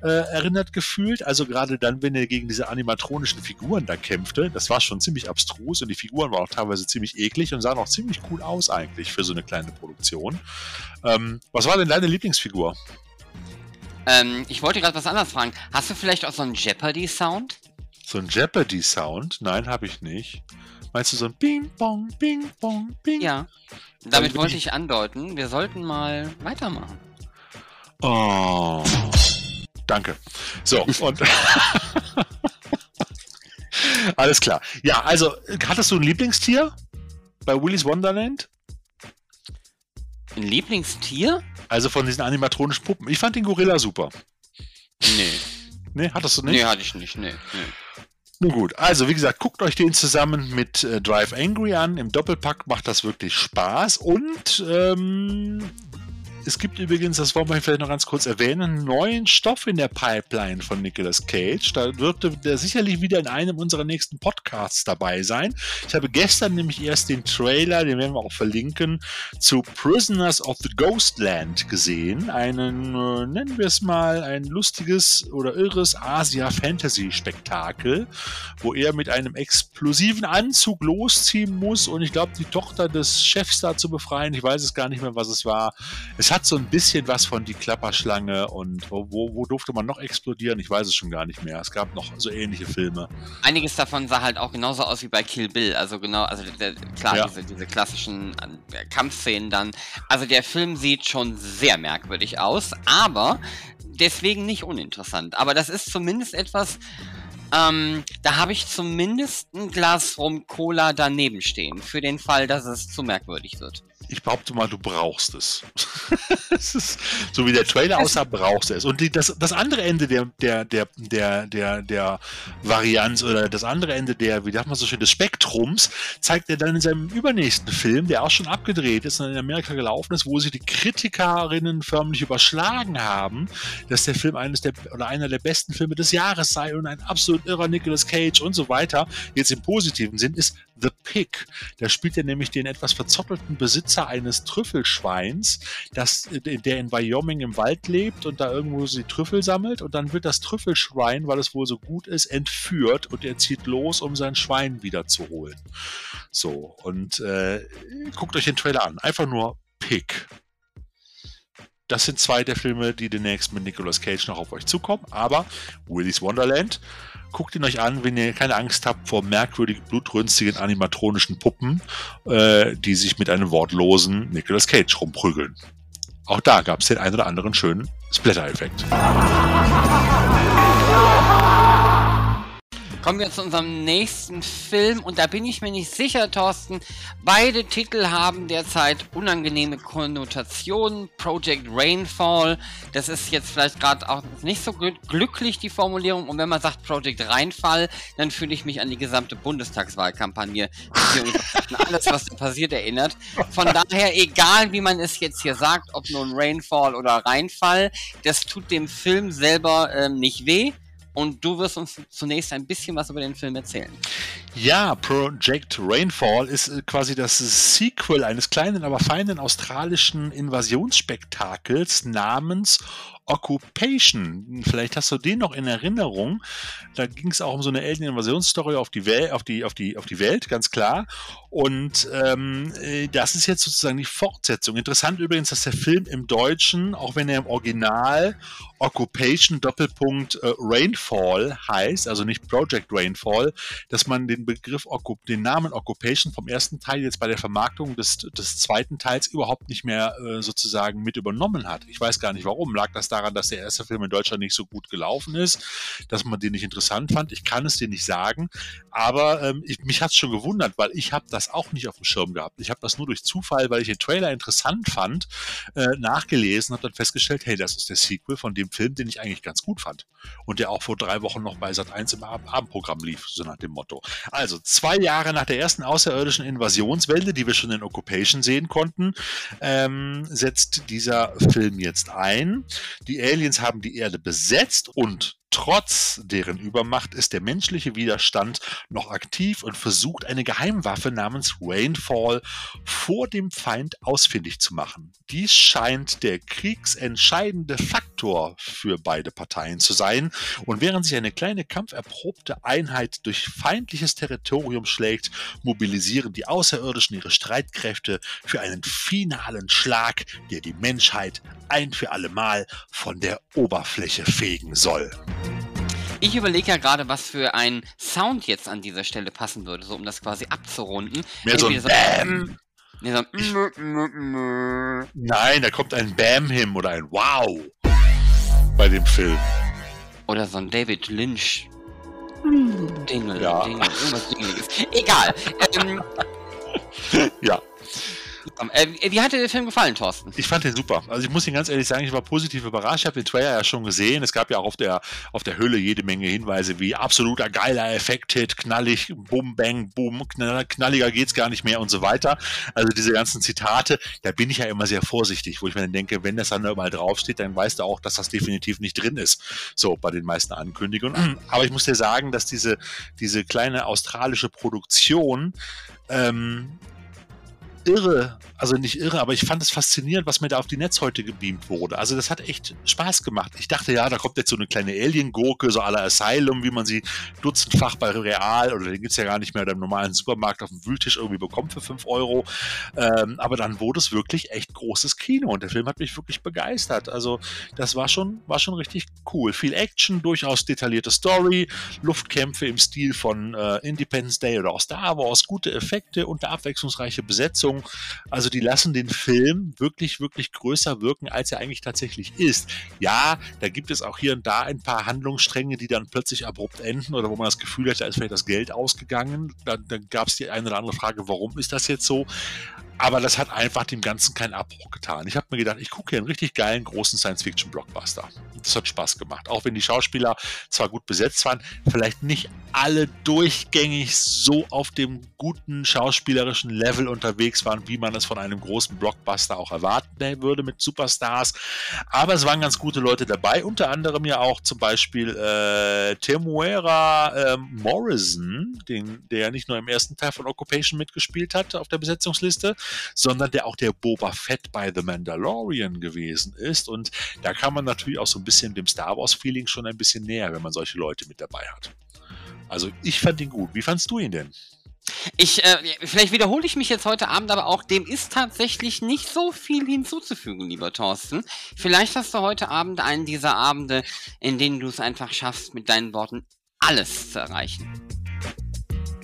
äh, erinnert gefühlt. Also gerade dann, wenn er gegen diese animatronischen Figuren da kämpfte, das war schon ziemlich abstrus und die Figuren waren auch teilweise ziemlich eklig und sahen auch ziemlich cool aus eigentlich für so eine kleine Produktion. Ähm, was war denn deine Lieblingsfigur? Ähm, ich wollte gerade was anderes fragen. Hast du vielleicht auch so einen Jeopardy-Sound? So einen Jeopardy-Sound? Nein, habe ich nicht. Meinst du so ein Bing, Bong, Bing, Bong, Bing? Ja. Damit wollte ich andeuten, wir sollten mal weitermachen. Oh. Danke. So, und. Alles klar. Ja, also, hattest du ein Lieblingstier bei Willy's Wonderland? Ein Lieblingstier? Also von diesen animatronischen Puppen. Ich fand den Gorilla super. Nee. Nee, hattest du nicht? Nee, hatte ich nicht. Nee, nee. Nun gut, also wie gesagt, guckt euch den zusammen mit äh, Drive Angry an. Im Doppelpack macht das wirklich Spaß und ähm, es gibt übrigens, das wollen wir vielleicht noch ganz kurz erwähnen, neuen Stoff in der Pipeline von Nicolas Cage. Da dürfte der sicherlich wieder in einem unserer nächsten Podcasts dabei sein. Ich habe gestern nämlich erst den Trailer, den werden wir auch verlinken, zu Prisoners of the Ghostland gesehen. Einen, äh, nennen wir es mal, ein lustiges oder irres Asia-Fantasy-Spektakel, wo er mit einem explosiven Anzug losziehen muss und ich glaube, die Tochter des Chefs da zu befreien. Ich weiß es gar nicht mehr, was es war. Es hat so ein bisschen was von die Klapperschlange und wo, wo durfte man noch explodieren? Ich weiß es schon gar nicht mehr. Es gab noch so ähnliche Filme. Einiges davon sah halt auch genauso aus wie bei Kill Bill. Also genau, also der, klar, ja. diese, diese klassischen äh, Kampfszenen dann. Also der Film sieht schon sehr merkwürdig aus, aber deswegen nicht uninteressant. Aber das ist zumindest etwas, ähm, da habe ich zumindest ein Glas Rum Cola daneben stehen, für den Fall, dass es zu merkwürdig wird ich behaupte mal, du brauchst es. ist, so wie der Trailer aussah, brauchst du es. Und die, das, das andere Ende der, der, der, der, der, der Varianz oder das andere Ende der, wie sagt man so schön, des Spektrums, zeigt er dann in seinem übernächsten Film, der auch schon abgedreht ist und in Amerika gelaufen ist, wo sich die Kritikerinnen förmlich überschlagen haben, dass der Film eines der oder einer der besten Filme des Jahres sei und ein absolut irrer Nicolas Cage und so weiter. Jetzt im positiven Sinn ist The Pig. Da spielt er nämlich den etwas verzottelten Besitzer eines Trüffelschweins, das, der in Wyoming im Wald lebt und da irgendwo sie Trüffel sammelt und dann wird das Trüffelschwein, weil es wohl so gut ist, entführt und er zieht los, um sein Schwein wiederzuholen. So, und äh, guckt euch den Trailer an. Einfach nur Pig. Das sind zwei der Filme, die demnächst mit Nicolas Cage noch auf euch zukommen. Aber Willy's Wonderland Guckt ihn euch an, wenn ihr keine Angst habt vor merkwürdigen, blutrünstigen animatronischen Puppen, äh, die sich mit einem wortlosen Nicolas Cage rumprügeln. Auch da gab es den ein oder anderen schönen Splatter-Effekt. Kommen wir zu unserem nächsten Film und da bin ich mir nicht sicher, Thorsten. Beide Titel haben derzeit unangenehme Konnotationen. Project Rainfall, das ist jetzt vielleicht gerade auch nicht so glücklich die Formulierung. Und wenn man sagt Project Reinfall, dann fühle ich mich an die gesamte Bundestagswahlkampagne, an alles, was da passiert, erinnert. Von daher, egal wie man es jetzt hier sagt, ob nun Rainfall oder Reinfall, das tut dem Film selber ähm, nicht weh. Und du wirst uns zunächst ein bisschen was über den Film erzählen. Ja, Project Rainfall ist äh, quasi das Sequel eines kleinen, aber feinen australischen Invasionsspektakels namens Occupation. Vielleicht hast du den noch in Erinnerung. Da ging es auch um so eine Alien-Invasionsstory auf die auf die, auf die, auf die Welt, ganz klar. Und ähm, äh, das ist jetzt sozusagen die Fortsetzung. Interessant übrigens, dass der Film im Deutschen, auch wenn er im Original Occupation Doppelpunkt äh, Rainfall heißt, also nicht Project Rainfall, dass man den Begriff, den Namen Occupation vom ersten Teil jetzt bei der Vermarktung des, des zweiten Teils überhaupt nicht mehr äh, sozusagen mit übernommen hat. Ich weiß gar nicht warum. Lag das daran, dass der erste Film in Deutschland nicht so gut gelaufen ist, dass man den nicht interessant fand? Ich kann es dir nicht sagen, aber ähm, ich, mich hat es schon gewundert, weil ich habe das auch nicht auf dem Schirm gehabt. Ich habe das nur durch Zufall, weil ich den Trailer interessant fand, äh, nachgelesen, habe dann festgestellt, hey, das ist der Sequel von dem Film, den ich eigentlich ganz gut fand und der auch vor drei Wochen noch bei Sat 1 im Abendprogramm lief, so nach dem Motto. Also zwei Jahre nach der ersten außerirdischen Invasionswelle, die wir schon in Occupation sehen konnten, ähm, setzt dieser Film jetzt ein. Die Aliens haben die Erde besetzt und Trotz deren Übermacht ist der menschliche Widerstand noch aktiv und versucht eine Geheimwaffe namens Rainfall vor dem Feind ausfindig zu machen. Dies scheint der kriegsentscheidende Faktor für beide Parteien zu sein und während sich eine kleine kampferprobte Einheit durch feindliches Territorium schlägt, mobilisieren die Außerirdischen ihre Streitkräfte für einen finalen Schlag, der die Menschheit ein für allemal von der Oberfläche fegen soll. Ich überlege ja gerade, was für ein Sound jetzt an dieser Stelle passen würde, so um das quasi abzurunden. Mehr so ein so Bam. Nee, so ich, Nein, da kommt ein Bam-Him oder ein Wow bei dem Film. Oder so ein David Lynch. Dingle, ja. Dingle, irgendwas Dingliges. Egal. Ähm, ja. Äh, wie hat dir der Film gefallen, Thorsten? Ich fand den super. Also ich muss Ihnen ganz ehrlich sagen, ich war positiv überrascht. Ich habe den Trailer ja schon gesehen. Es gab ja auch auf der, auf der Hülle jede Menge Hinweise wie absoluter geiler Effekt-Hit, knallig, bum, bang, boom, knalliger geht's gar nicht mehr und so weiter. Also diese ganzen Zitate, da bin ich ja immer sehr vorsichtig, wo ich mir dann denke, wenn das dann mal draufsteht, dann weißt du auch, dass das definitiv nicht drin ist. So bei den meisten Ankündigungen. Aber ich muss dir sagen, dass diese, diese kleine australische Produktion ähm, irre, also nicht irre, aber ich fand es faszinierend, was mir da auf die Netzhäute gebeamt wurde. Also das hat echt Spaß gemacht. Ich dachte, ja, da kommt jetzt so eine kleine Alien-Gurke, so aller Asylum, wie man sie dutzendfach bei Real oder den gibt es ja gar nicht mehr oder im normalen Supermarkt auf dem Wühltisch irgendwie bekommt für 5 Euro. Ähm, aber dann wurde es wirklich echt großes Kino und der Film hat mich wirklich begeistert. Also das war schon, war schon richtig cool. Viel Action, durchaus detaillierte Story, Luftkämpfe im Stil von äh, Independence Day oder auch Star Wars, gute Effekte und eine abwechslungsreiche Besetzung Besetzung. Also die lassen den Film wirklich, wirklich größer wirken, als er eigentlich tatsächlich ist. Ja, da gibt es auch hier und da ein paar Handlungsstränge, die dann plötzlich abrupt enden oder wo man das Gefühl hat, da ist vielleicht das Geld ausgegangen. Dann, dann gab es die eine oder andere Frage, warum ist das jetzt so? Aber das hat einfach dem Ganzen keinen Abbruch getan. Ich habe mir gedacht, ich gucke hier einen richtig geilen, großen Science-Fiction-Blockbuster. Das hat Spaß gemacht. Auch wenn die Schauspieler zwar gut besetzt waren, vielleicht nicht alle durchgängig so auf dem guten schauspielerischen Level unterwegs waren, wie man es von einem großen Blockbuster auch erwarten würde mit Superstars. Aber es waren ganz gute Leute dabei, unter anderem ja auch zum Beispiel äh, Temuera äh, Morrison, den, der nicht nur im ersten Teil von Occupation mitgespielt hat auf der Besetzungsliste, sondern der auch der Boba Fett bei The Mandalorian gewesen ist. Und da kann man natürlich auch so ein bisschen dem Star Wars-Feeling schon ein bisschen näher, wenn man solche Leute mit dabei hat. Also ich fand ihn gut. Wie fandst du ihn denn? Ich, äh, vielleicht wiederhole ich mich jetzt heute Abend, aber auch dem ist tatsächlich nicht so viel hinzuzufügen, lieber Thorsten. Vielleicht hast du heute Abend einen dieser Abende, in denen du es einfach schaffst, mit deinen Worten alles zu erreichen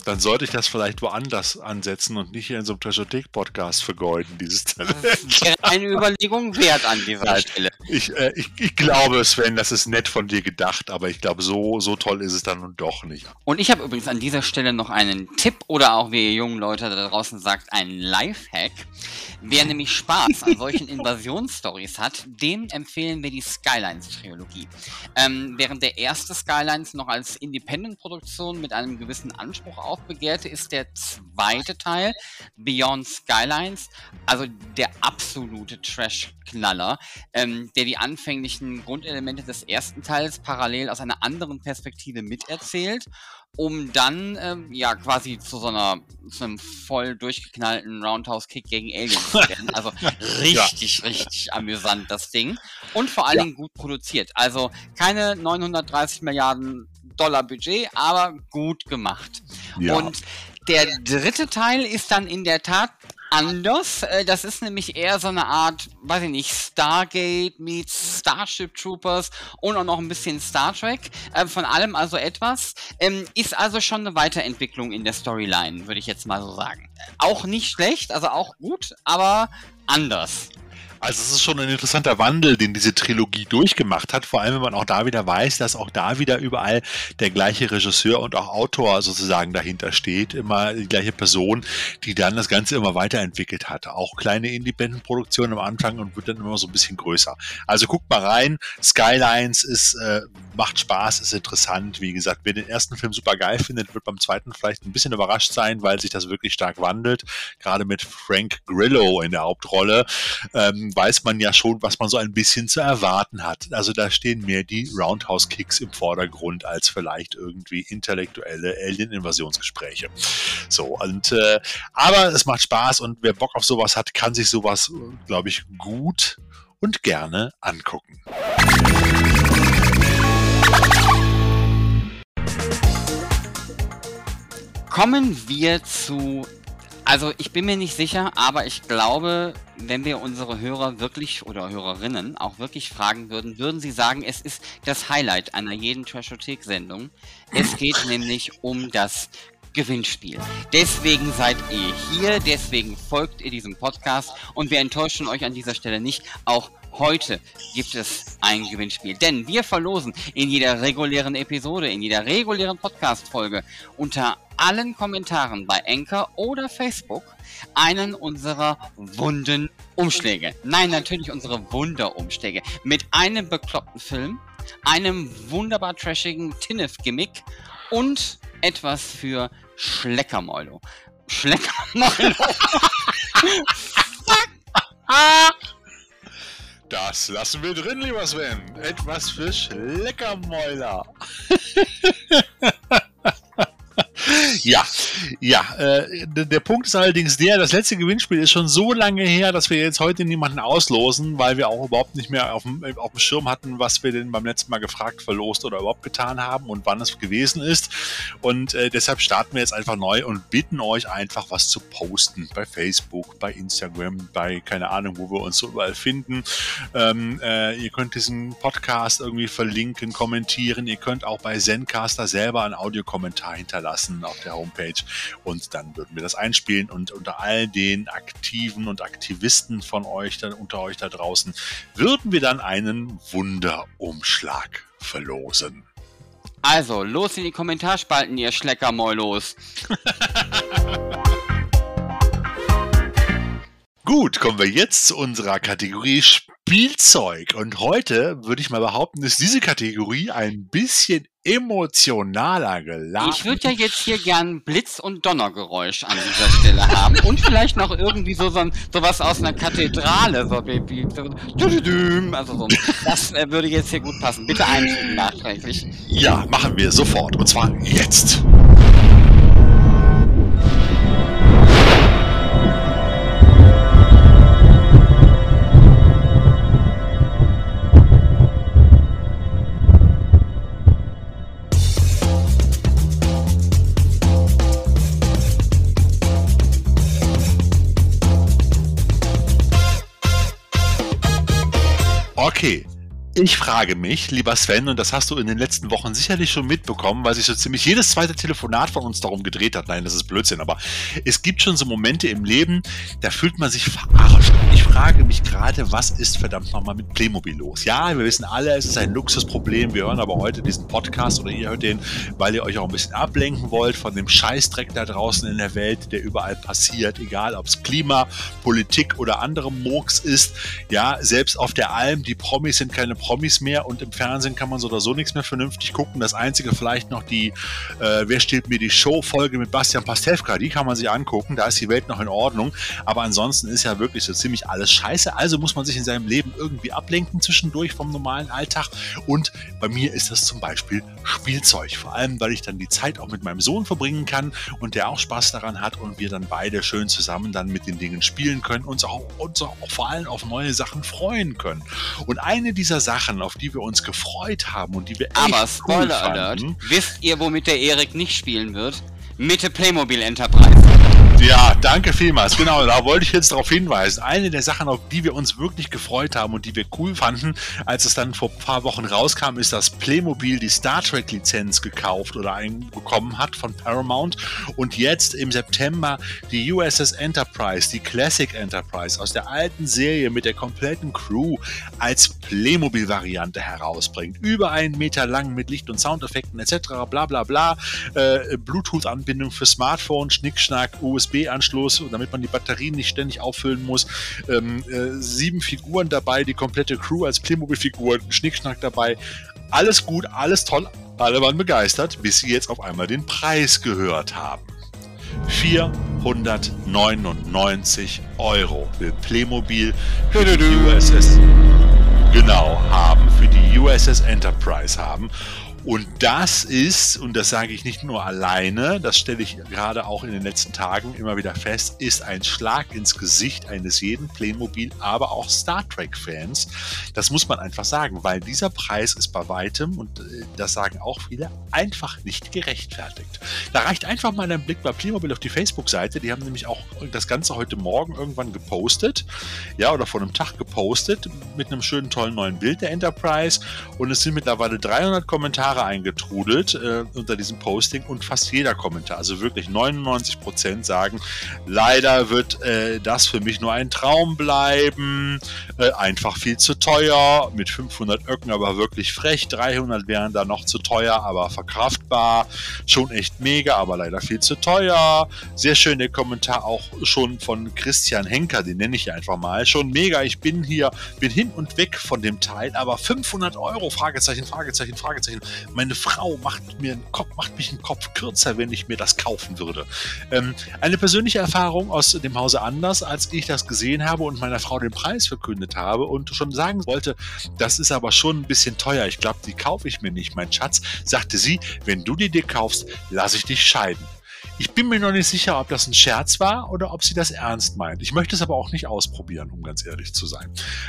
dann sollte ich das vielleicht woanders ansetzen und nicht hier in so einem Trashothek-Podcast vergeuden, dieses Talent. Das wäre eine Überlegung wert an dieser Stelle. Ich, äh, ich, ich, glaube, Sven, das ist nett von dir gedacht, aber ich glaube, so, so toll ist es dann nun doch nicht. Und ich habe übrigens an dieser Stelle noch einen Tipp oder auch, wie ihr jungen Leute da draußen sagt, einen Lifehack. Wer nämlich Spaß an solchen Invasionsstories hat, dem empfehlen wir die Skylines-Trilogie. Ähm, während der erste Skylines noch als Independent-Produktion mit einem gewissen Anspruch auf aufbegehrte, ist der zweite Teil, Beyond Skylines, also der absolute Trash-Knaller, ähm, der die anfänglichen Grundelemente des ersten Teils parallel aus einer anderen Perspektive miterzählt um dann ähm, ja quasi zu so einer zu einem voll durchgeknallten Roundhouse-Kick gegen Aliens zu werden. Also richtig, ja. richtig amüsant das Ding und vor allen ja. Dingen gut produziert. Also keine 930 Milliarden Dollar Budget, aber gut gemacht. Ja. Und der dritte Teil ist dann in der Tat anders. Äh, das ist nämlich eher so eine Art, weiß ich nicht, Stargate meets Starship Troopers und auch noch ein bisschen Star Trek. Äh, von allem also etwas. Ähm, ist also schon eine Weiterentwicklung in der Storyline, würde ich jetzt mal so sagen. Auch nicht schlecht, also auch gut, aber anders. Also es ist schon ein interessanter Wandel, den diese Trilogie durchgemacht hat, vor allem wenn man auch da wieder weiß, dass auch da wieder überall der gleiche Regisseur und auch Autor sozusagen dahinter steht, immer die gleiche Person, die dann das Ganze immer weiterentwickelt hat. Auch kleine Independent-Produktionen am Anfang und wird dann immer so ein bisschen größer. Also guckt mal rein, Skylines ist, äh, macht Spaß, ist interessant. Wie gesagt, wer den ersten Film super geil findet, wird beim zweiten vielleicht ein bisschen überrascht sein, weil sich das wirklich stark wandelt. Gerade mit Frank Grillo in der Hauptrolle. Ähm, weiß man ja schon, was man so ein bisschen zu erwarten hat. Also da stehen mehr die Roundhouse-Kicks im Vordergrund als vielleicht irgendwie intellektuelle Alien-Invasionsgespräche. So, und äh, aber es macht Spaß und wer Bock auf sowas hat, kann sich sowas, glaube ich, gut und gerne angucken. Kommen wir zu also ich bin mir nicht sicher, aber ich glaube, wenn wir unsere Hörer wirklich oder Hörerinnen auch wirklich fragen würden, würden sie sagen, es ist das Highlight einer jeden Trashothek-Sendung. Es geht nämlich um das Gewinnspiel. Deswegen seid ihr hier, deswegen folgt ihr diesem Podcast und wir enttäuschen euch an dieser Stelle nicht. Auch heute gibt es ein Gewinnspiel, denn wir verlosen in jeder regulären Episode, in jeder regulären Podcast-Folge unter allen Kommentaren bei Anchor oder Facebook einen unserer wunden Umschläge. Nein, natürlich unsere Wunderumschläge mit einem bekloppten Film, einem wunderbar trashigen Tinnef-Gimmick und etwas für Schleckermäulo. Schleckermäulo. Das lassen wir drin, lieber Sven. Etwas für Schleckermäuler. Ja, ja. Äh, der Punkt ist allerdings der, das letzte Gewinnspiel ist schon so lange her, dass wir jetzt heute niemanden auslosen, weil wir auch überhaupt nicht mehr auf dem, dem Schirm hatten, was wir denn beim letzten Mal gefragt, verlost oder überhaupt getan haben und wann es gewesen ist. Und äh, deshalb starten wir jetzt einfach neu und bitten euch einfach was zu posten. Bei Facebook, bei Instagram, bei keine Ahnung, wo wir uns so überall finden. Ähm, äh, ihr könnt diesen Podcast irgendwie verlinken, kommentieren. Ihr könnt auch bei Zencaster selber einen Audiokommentar hinterlassen auf der Homepage und dann würden wir das einspielen und unter all den Aktiven und Aktivisten von euch, dann unter euch da draußen, würden wir dann einen Wunderumschlag verlosen. Also, los in die Kommentarspalten, ihr Schleckermäulos. Gut, kommen wir jetzt zu unserer Kategorie Spielzeug. Und heute würde ich mal behaupten, ist diese Kategorie ein bisschen emotionaler geladen. Ich würde ja jetzt hier gern Blitz- und Donnergeräusch an dieser Stelle haben. Und vielleicht noch irgendwie so, so sowas aus einer Kathedrale. So wie, so, also so. Das äh, würde jetzt hier gut passen. Bitte einfügen nachträglich. Ja, machen wir sofort. Und zwar jetzt. Okay, ich frage mich, lieber Sven, und das hast du in den letzten Wochen sicherlich schon mitbekommen, weil sich so ziemlich jedes zweite Telefonat von uns darum gedreht hat. Nein, das ist Blödsinn, aber es gibt schon so Momente im Leben, da fühlt man sich verarscht. Ich frage mich gerade, was ist verdammt nochmal mit Playmobil los? Ja, wir wissen alle, es ist ein Luxusproblem. Wir hören aber heute diesen Podcast oder ihr hört den, weil ihr euch auch ein bisschen ablenken wollt von dem Scheißdreck da draußen in der Welt, der überall passiert, egal ob es Klima, Politik oder andere Murks ist. Ja, selbst auf der Alm, die Promis sind keine Promis mehr und im Fernsehen kann man so oder so nichts mehr vernünftig gucken. Das einzige vielleicht noch die äh, Wer steht mir die Show-Folge mit Bastian Pastewka, die kann man sich angucken, da ist die Welt noch in Ordnung. Aber ansonsten ist ja wirklich so ziemlich alles scheiße. Also muss man sich in seinem Leben irgendwie ablenken zwischendurch vom normalen Alltag. Und bei mir ist das zum Beispiel Spielzeug. Vor allem, weil ich dann die Zeit auch mit meinem Sohn verbringen kann und der auch Spaß daran hat und wir dann beide schön zusammen dann mit den Dingen spielen können, uns auch, uns auch vor allem auf neue Sachen freuen können. Und eine dieser Sachen, Sachen, auf die wir uns gefreut haben und die wir echt Aber Spoiler cool Alert, wisst ihr, womit der Erik nicht spielen wird? Mit der Playmobil Enterprise. Ja, danke vielmals. Genau, da wollte ich jetzt darauf hinweisen. Eine der Sachen, auf die wir uns wirklich gefreut haben und die wir cool fanden, als es dann vor ein paar Wochen rauskam, ist, dass Playmobil die Star Trek Lizenz gekauft oder einbekommen hat von Paramount und jetzt im September die USS Enterprise, die Classic Enterprise aus der alten Serie mit der kompletten Crew als Playmobil-Variante herausbringt. Über einen Meter lang mit Licht- und Soundeffekten etc. bla bla bla. Äh, Bluetooth-Anbindung für Smartphone, Schnickschnack, USB USB-Anschluss, damit man die Batterien nicht ständig auffüllen muss. Ähm, äh, sieben Figuren dabei, die komplette Crew als Playmobil-Figur, Schnickschnack dabei. Alles gut, alles toll, alle waren begeistert, bis sie jetzt auf einmal den Preis gehört haben. 499 Euro will Playmobil für die USS genau haben, für die USS Enterprise haben. Und das ist, und das sage ich nicht nur alleine, das stelle ich gerade auch in den letzten Tagen immer wieder fest, ist ein Schlag ins Gesicht eines jeden Playmobil, aber auch Star Trek-Fans. Das muss man einfach sagen, weil dieser Preis ist bei weitem, und äh, das sagen auch viele, einfach nicht gerechtfertigt. Da reicht einfach mal ein Blick bei Playmobil auf die Facebook-Seite. Die haben nämlich auch das Ganze heute Morgen irgendwann gepostet, ja, oder vor einem Tag gepostet, mit einem schönen, tollen neuen Bild der Enterprise. Und es sind mittlerweile 300 Kommentare Kommentare eingetrudelt äh, unter diesem Posting und fast jeder Kommentar, also wirklich 99 Prozent sagen, leider wird äh, das für mich nur ein Traum bleiben, äh, einfach viel zu teuer, mit 500 Öcken aber wirklich frech, 300 wären da noch zu teuer, aber verkraftbar, schon echt mega, aber leider viel zu teuer. Sehr schön der Kommentar auch schon von Christian Henker, den nenne ich einfach mal, schon mega, ich bin hier, bin hin und weg von dem Teil, aber 500 Euro, Fragezeichen, Fragezeichen, Fragezeichen. Meine Frau macht mir einen Kopf, macht mich einen Kopf kürzer, wenn ich mir das kaufen würde. Ähm, eine persönliche Erfahrung aus dem Hause anders, als ich das gesehen habe und meiner Frau den Preis verkündet habe und schon sagen wollte, das ist aber schon ein bisschen teuer. Ich glaube, die kaufe ich mir nicht, mein Schatz, sagte sie, wenn du die dir kaufst, lasse ich dich scheiden. Ich bin mir noch nicht sicher, ob das ein Scherz war oder ob sie das ernst meint. Ich möchte es aber auch nicht ausprobieren, um ganz ehrlich zu sein.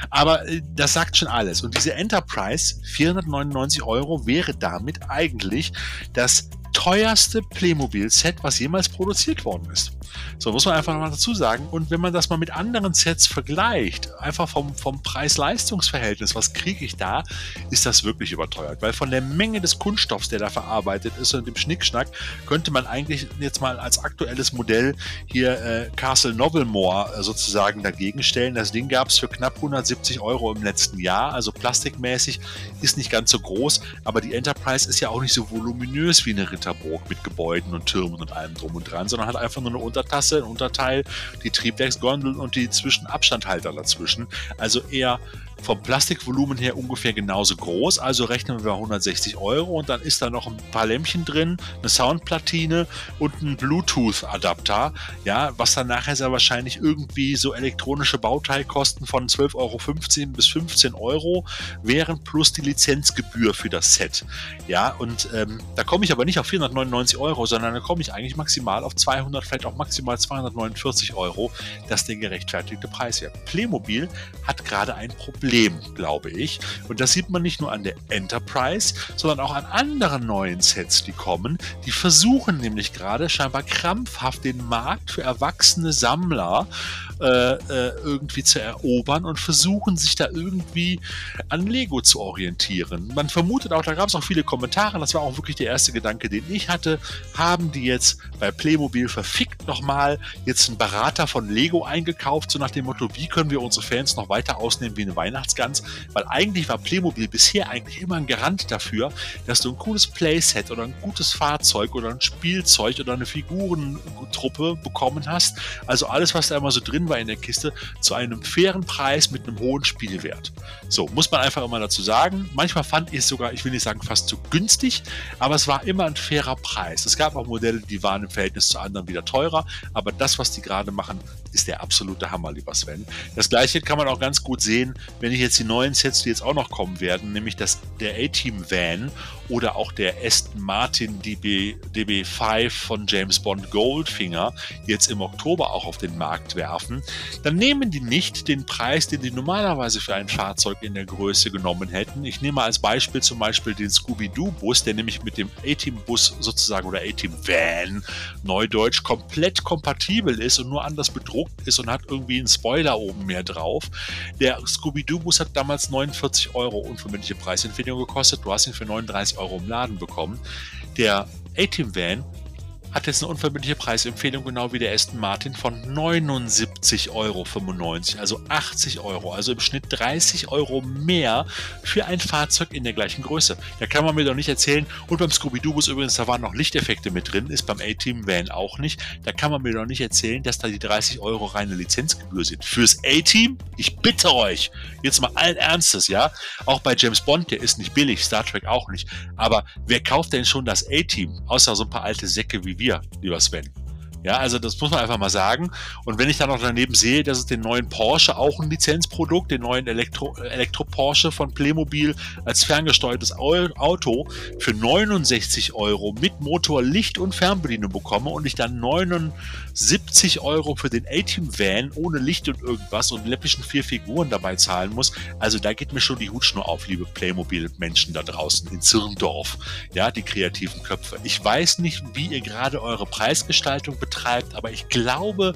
Aber äh, das sagt schon alles. Und diese Enterprise, 499 Euro, wäre damit eigentlich das teuerste Playmobil-Set, was jemals produziert worden ist. So muss man einfach mal dazu sagen. Und wenn man das mal mit anderen Sets vergleicht, einfach vom, vom Preis-Leistungs-Verhältnis, was kriege ich da, ist das wirklich überteuert. Weil von der Menge des Kunststoffs, der da verarbeitet ist und dem Schnickschnack, könnte man eigentlich jetzt mal als aktuelles Modell hier äh, Castle Novelmore äh, sozusagen dagegen stellen. Das Ding gab es für knapp 170 Euro im letzten Jahr. Also plastikmäßig ist nicht ganz so groß, aber die Enterprise ist ja auch nicht so voluminös wie eine Ritter Ritterburg mit Gebäuden und Türmen und allem drum und dran, sondern hat einfach nur eine Untertasse, ein Unterteil, die Triebwerksgondeln und die Zwischenabstandhalter dazwischen. Also eher vom Plastikvolumen her ungefähr genauso groß, also rechnen wir 160 Euro und dann ist da noch ein paar Lämpchen drin, eine Soundplatine und ein Bluetooth-Adapter, ja, was dann nachher sehr wahrscheinlich irgendwie so elektronische Bauteilkosten von 12,15 Euro bis 15 Euro wären plus die Lizenzgebühr für das Set, ja, und ähm, da komme ich aber nicht auf 499 Euro, sondern da komme ich eigentlich maximal auf 200, vielleicht auch maximal 249 Euro, das der gerechtfertigte Preis wäre. Playmobil hat gerade ein Problem glaube ich. Und das sieht man nicht nur an der Enterprise, sondern auch an anderen neuen Sets, die kommen. Die versuchen nämlich gerade scheinbar krampfhaft den Markt für erwachsene Sammler äh, äh, irgendwie zu erobern und versuchen sich da irgendwie an Lego zu orientieren. Man vermutet auch, da gab es auch viele Kommentare, das war auch wirklich der erste Gedanke, den ich hatte, haben die jetzt bei Playmobil verfickt nochmal jetzt einen Berater von Lego eingekauft, so nach dem Motto, wie können wir unsere Fans noch weiter ausnehmen wie eine Weihnachtsgans, weil eigentlich war Playmobil bisher eigentlich immer ein Garant dafür, dass du ein cooles Playset oder ein gutes Fahrzeug oder ein Spielzeug oder eine Figurentruppe bekommen hast. Also alles, was da immer so drin war in der Kiste, zu einem fairen Preis mit einem hohen Spielwert. So, muss man einfach immer dazu sagen. Manchmal fand ich es sogar, ich will nicht sagen fast zu günstig, aber es war immer ein fairer Preis. Es gab auch Modelle, die waren im Verhältnis zu anderen wieder teurer, aber das, was die gerade machen, ist der absolute Hammer, lieber Sven. Das gleiche kann man auch ganz gut sehen, wenn ich jetzt die neuen Sets, die jetzt auch noch kommen werden, nämlich das, der A-Team Van oder auch der Aston Martin DB, DB5 von James Bond Goldfinger jetzt im Oktober auch auf den Markt werfen, dann nehmen die nicht den Preis, den die normalerweise für ein Fahrzeug in der Größe genommen hätten. Ich nehme als Beispiel zum Beispiel den Scooby-Doo-Bus, der nämlich mit dem A-Team-Bus sozusagen oder A-Team-Van, Neudeutsch, komplett kompatibel ist und nur anders bedruckt ist und hat irgendwie einen Spoiler oben mehr drauf. Der Scooby-Doo-Bus hat damals 49 Euro unverbindliche Preisempfehlung gekostet. Du hast ihn für 39 Euro im Laden bekommen. Der A-Team Van hat jetzt eine unverbindliche Preisempfehlung, genau wie der Aston Martin, von 79,95 Euro, also 80 Euro, also im Schnitt 30 Euro mehr für ein Fahrzeug in der gleichen Größe. Da kann man mir doch nicht erzählen, und beim Scooby-Doo-Bus übrigens, da waren noch Lichteffekte mit drin, ist beim A-Team Van auch nicht. Da kann man mir doch nicht erzählen, dass da die 30 Euro reine Lizenzgebühr sind. Fürs A-Team, ich bitte euch, jetzt mal allen Ernstes, ja, auch bei James Bond, der ist nicht billig, Star Trek auch nicht, aber wer kauft denn schon das A-Team, außer so ein paar alte Säcke wie wir, lieber Sven. Ja, also das muss man einfach mal sagen. Und wenn ich dann noch daneben sehe, dass es den neuen Porsche auch ein Lizenzprodukt, den neuen Elektro, Elektro Porsche von Playmobil als ferngesteuertes Auto für 69 Euro mit Motor, Licht und Fernbedienung bekomme und ich dann 79 Euro für den A-Team Van ohne Licht und irgendwas und läppischen vier Figuren dabei zahlen muss. Also da geht mir schon die Hutschnur auf, liebe Playmobil-Menschen da draußen in Zirndorf. Ja, die kreativen Köpfe. Ich weiß nicht, wie ihr gerade eure Preisgestaltung betreibt, aber ich glaube,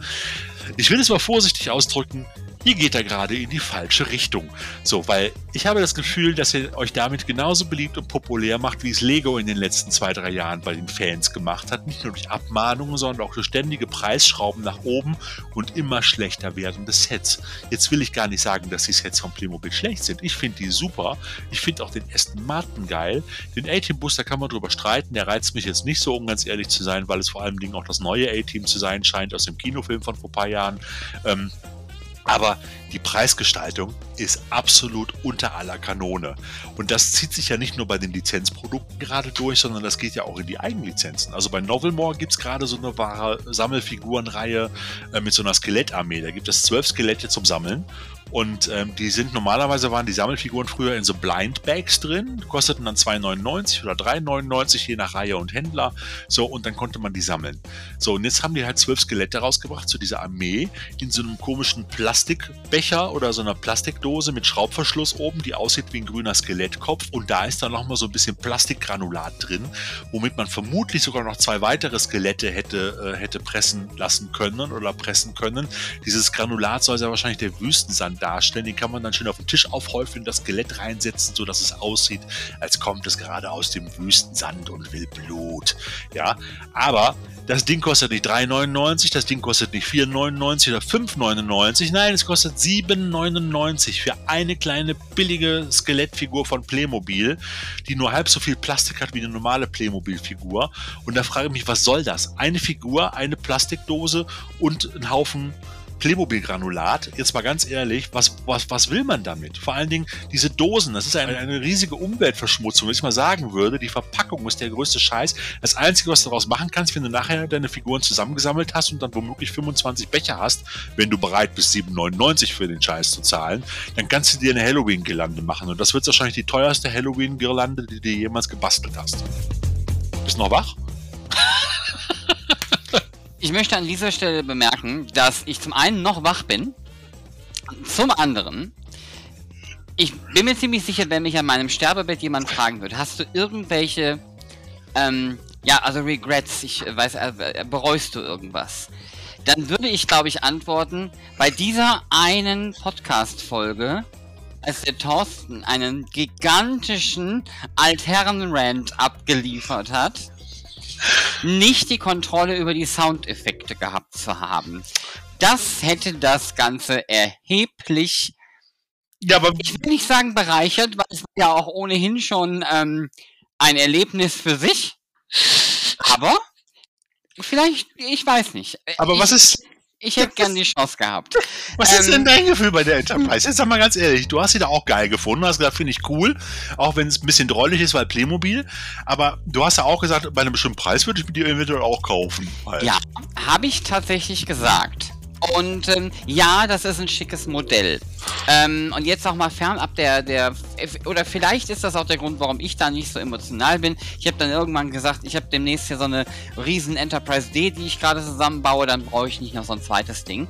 ich will es mal vorsichtig ausdrücken, ihr geht da gerade in die falsche Richtung. So, weil ich habe das Gefühl, dass ihr euch damit genauso beliebt und populär macht, wie es Lego in den letzten zwei, drei Jahren bei den Fans gemacht hat. Nicht nur durch Abmahnungen, sondern auch durch ständige Preisschrauben nach oben und immer schlechter werdende Sets. Jetzt will ich gar nicht sagen, dass die Sets von Playmobil schlecht sind. Ich finde die super. Ich finde auch den Aston Martin geil. Den A-Team Booster kann man drüber streiten. Der reizt mich jetzt nicht so, um ganz ehrlich zu sein, weil es vor allem Dingen auch das neue A-Team zu sein scheint aus dem Kinofilm von vor ein paar Jahren. Ähm, aber die Preisgestaltung ist absolut unter aller Kanone. Und das zieht sich ja nicht nur bei den Lizenzprodukten gerade durch, sondern das geht ja auch in die Eigenlizenzen. Also bei Novelmore gibt es gerade so eine wahre Sammelfigurenreihe äh, mit so einer Skelettarmee. Da gibt es zwölf Skelette zum Sammeln. Und ähm, die sind normalerweise waren die Sammelfiguren früher in so Blind Bags drin, kosteten dann 2,99 oder 3,99 je nach Reihe und Händler. So, und dann konnte man die sammeln. So, und jetzt haben die halt zwölf Skelette rausgebracht zu dieser Armee in so einem komischen Plastikbecher oder so einer Plastikdose mit Schraubverschluss oben, die aussieht wie ein grüner Skelettkopf. Und da ist dann nochmal so ein bisschen Plastikgranulat drin, womit man vermutlich sogar noch zwei weitere Skelette hätte, äh, hätte pressen lassen können oder pressen können. Dieses Granulat soll ja wahrscheinlich der Wüstensand darstellen. Den kann man dann schön auf den Tisch aufhäufen, das Skelett reinsetzen, sodass es aussieht, als kommt es gerade aus dem Wüstensand und will Blut. Ja, aber das Ding kostet nicht 3,99, das Ding kostet nicht 4,99 oder 5,99. Nein, es kostet 7,99 für eine kleine billige Skelettfigur von Playmobil, die nur halb so viel Plastik hat wie eine normale Playmobil-Figur. Und da frage ich mich, was soll das? Eine Figur, eine Plastikdose und ein Haufen Playmobil-Granulat, jetzt mal ganz ehrlich, was, was, was will man damit? Vor allen Dingen diese Dosen, das ist eine, eine riesige Umweltverschmutzung. Wenn ich mal sagen würde, die Verpackung ist der größte Scheiß. Das Einzige, was du daraus machen kannst, wenn du nachher deine Figuren zusammengesammelt hast und dann womöglich 25 Becher hast, wenn du bereit bist, 7,99 für den Scheiß zu zahlen, dann kannst du dir eine Halloween-Girlande machen. Und das wird wahrscheinlich die teuerste Halloween-Girlande, die du jemals gebastelt hast. Bist du noch wach? Ich möchte an dieser Stelle bemerken, dass ich zum einen noch wach bin, zum anderen, ich bin mir ziemlich sicher, wenn mich an meinem Sterbebett jemand fragen würde, hast du irgendwelche, ähm, ja, also Regrets, ich weiß, äh, bereust du irgendwas? Dann würde ich, glaube ich, antworten, bei dieser einen Podcast-Folge, als der Thorsten einen gigantischen Altherren-Rant abgeliefert hat, nicht die Kontrolle über die Soundeffekte gehabt zu haben. Das hätte das Ganze erheblich, ja, aber ich will nicht sagen bereichert, weil es ja auch ohnehin schon ähm, ein Erlebnis für sich. Aber vielleicht, ich weiß nicht. Aber ich, was ist, ich hätte gern die Chance gehabt. Was ist denn ähm, dein Gefühl bei der Enterprise? Jetzt sag mal ganz ehrlich, du hast sie da auch geil gefunden, hast gesagt, finde ich cool, auch wenn es ein bisschen drollig ist, weil Playmobil. Aber du hast ja auch gesagt, bei einem bestimmten Preis würde ich mir die eventuell auch kaufen. Halt. Ja, habe ich tatsächlich gesagt. Und ähm, ja, das ist ein schickes Modell. Ähm, und jetzt auch mal fernab der, der, oder vielleicht ist das auch der Grund, warum ich da nicht so emotional bin. Ich habe dann irgendwann gesagt, ich habe demnächst hier so eine riesen Enterprise D, die ich gerade zusammenbaue, dann brauche ich nicht noch so ein zweites Ding.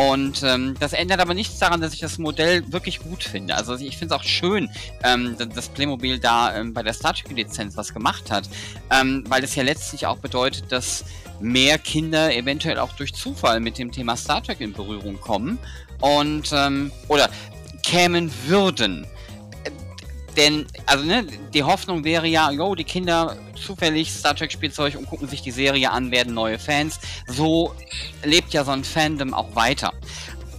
Und ähm, das ändert aber nichts daran, dass ich das Modell wirklich gut finde. Also ich finde es auch schön, ähm, dass Playmobil da ähm, bei der Star Trek-Lizenz was gemacht hat, ähm, weil es ja letztlich auch bedeutet, dass mehr Kinder eventuell auch durch Zufall mit dem Thema Star Trek in Berührung kommen und ähm, oder kämen würden. Denn, also ne, die Hoffnung wäre ja, jo, die Kinder zufällig Star Trek Spielzeug und gucken sich die Serie an, werden neue Fans. So lebt ja so ein Fandom auch weiter.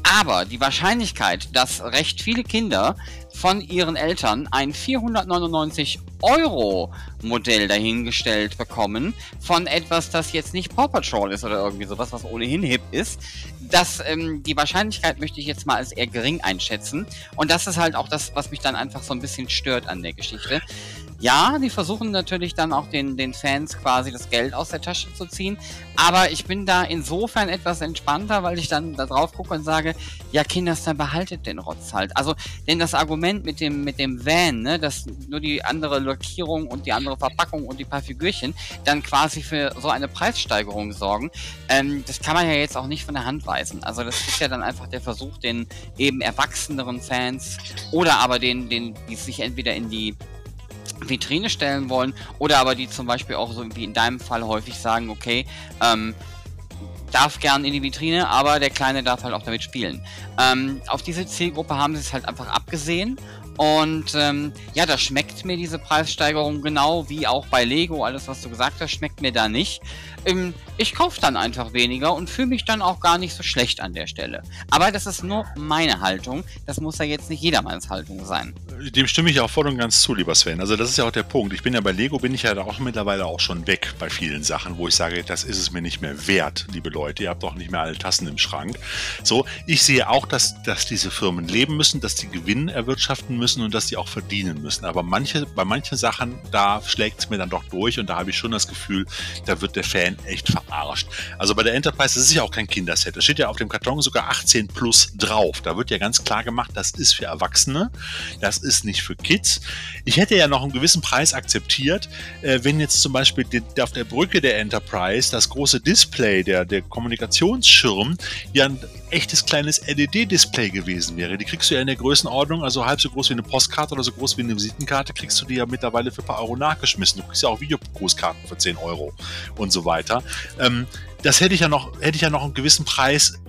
Aber die Wahrscheinlichkeit, dass recht viele Kinder von ihren Eltern ein 499 Euro Modell dahingestellt bekommen von etwas, das jetzt nicht Paw Patrol ist oder irgendwie sowas, was ohnehin hip ist. Das, ähm, die Wahrscheinlichkeit möchte ich jetzt mal als eher gering einschätzen. Und das ist halt auch das, was mich dann einfach so ein bisschen stört an der Geschichte. Ja, die versuchen natürlich dann auch den, den Fans quasi das Geld aus der Tasche zu ziehen. Aber ich bin da insofern etwas entspannter, weil ich dann da drauf gucke und sage, ja, Kinders, dann behaltet den Rotz halt. Also, denn das Argument mit dem, mit dem Van, ne, dass nur die andere Lackierung und die andere Verpackung und die paar Figürchen dann quasi für so eine Preissteigerung sorgen, ähm, das kann man ja jetzt auch nicht von der Hand weisen. Also, das ist ja dann einfach der Versuch, den eben erwachseneren Fans oder aber den, den, die sich entweder in die Vitrine stellen wollen oder aber die zum Beispiel auch so wie in deinem Fall häufig sagen, okay, ähm, darf gern in die Vitrine, aber der Kleine darf halt auch damit spielen. Ähm, auf diese Zielgruppe haben sie es halt einfach abgesehen und ähm, ja, da schmeckt mir diese Preissteigerung genau wie auch bei Lego. Alles, was du gesagt hast, schmeckt mir da nicht. Ähm, ich kaufe dann einfach weniger und fühle mich dann auch gar nicht so schlecht an der Stelle. Aber das ist nur meine Haltung. Das muss ja jetzt nicht jedermanns Haltung sein. Dem stimme ich auch voll und ganz zu, lieber Sven. Also das ist ja auch der Punkt. Ich bin ja bei Lego, bin ich ja auch mittlerweile auch schon weg bei vielen Sachen, wo ich sage, das ist es mir nicht mehr wert, liebe Leute. Ihr habt doch nicht mehr alle Tassen im Schrank. So, ich sehe auch, dass, dass diese Firmen leben müssen, dass die Gewinn erwirtschaften müssen und dass die auch verdienen müssen. Aber manche, bei manchen Sachen, da schlägt es mir dann doch durch und da habe ich schon das Gefühl, da wird der Fan echt verarscht. Also bei der Enterprise, das ist ja auch kein Kinderset. Da steht ja auf dem Karton sogar 18 plus drauf. Da wird ja ganz klar gemacht, das ist für Erwachsene. Das ist nicht für Kids. Ich hätte ja noch einen gewissen Preis akzeptiert, äh, wenn jetzt zum Beispiel auf der Brücke der Enterprise das große Display, der, der Kommunikationsschirm, ja ein echtes kleines LED-Display gewesen wäre. Die kriegst du ja in der Größenordnung, also halb so groß wie eine Postkarte oder so groß wie eine Visitenkarte, kriegst du die ja mittlerweile für ein paar Euro nachgeschmissen. Du kriegst ja auch Videogrußkarten für 10 Euro und so weiter. Ähm, das hätte ich ja noch, hätte ich ja noch einen gewissen Preis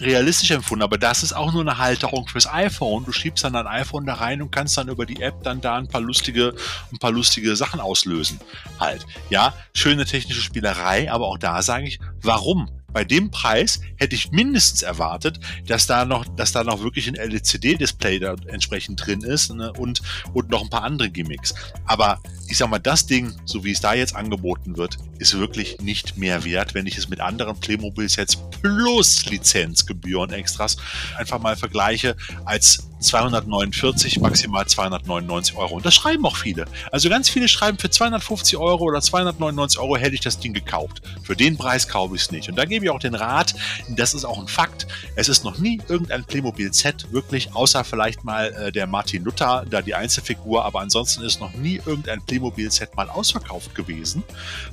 realistisch empfunden, aber das ist auch nur eine Halterung fürs iPhone. Du schiebst dann dein iPhone da rein und kannst dann über die App dann da ein paar lustige, ein paar lustige Sachen auslösen. Halt. Ja, schöne technische Spielerei, aber auch da sage ich, warum? bei dem Preis hätte ich mindestens erwartet, dass da noch, dass da noch wirklich ein LCD-Display da entsprechend drin ist ne, und, und noch ein paar andere Gimmicks. Aber ich sag mal, das Ding, so wie es da jetzt angeboten wird, ist wirklich nicht mehr wert, wenn ich es mit anderen Playmobil-Sets plus Lizenzgebühren extras einfach mal vergleiche, als 249, maximal 299 Euro. Und das schreiben auch viele. Also ganz viele schreiben, für 250 Euro oder 299 Euro hätte ich das Ding gekauft. Für den Preis kaufe ich es nicht. Und da gebe ich auch den Rat, das ist auch ein Fakt, es ist noch nie irgendein Playmobil-Set wirklich, außer vielleicht mal äh, der Martin Luther, da die Einzelfigur, aber ansonsten ist noch nie irgendein Playmobil-Set mal ausverkauft gewesen.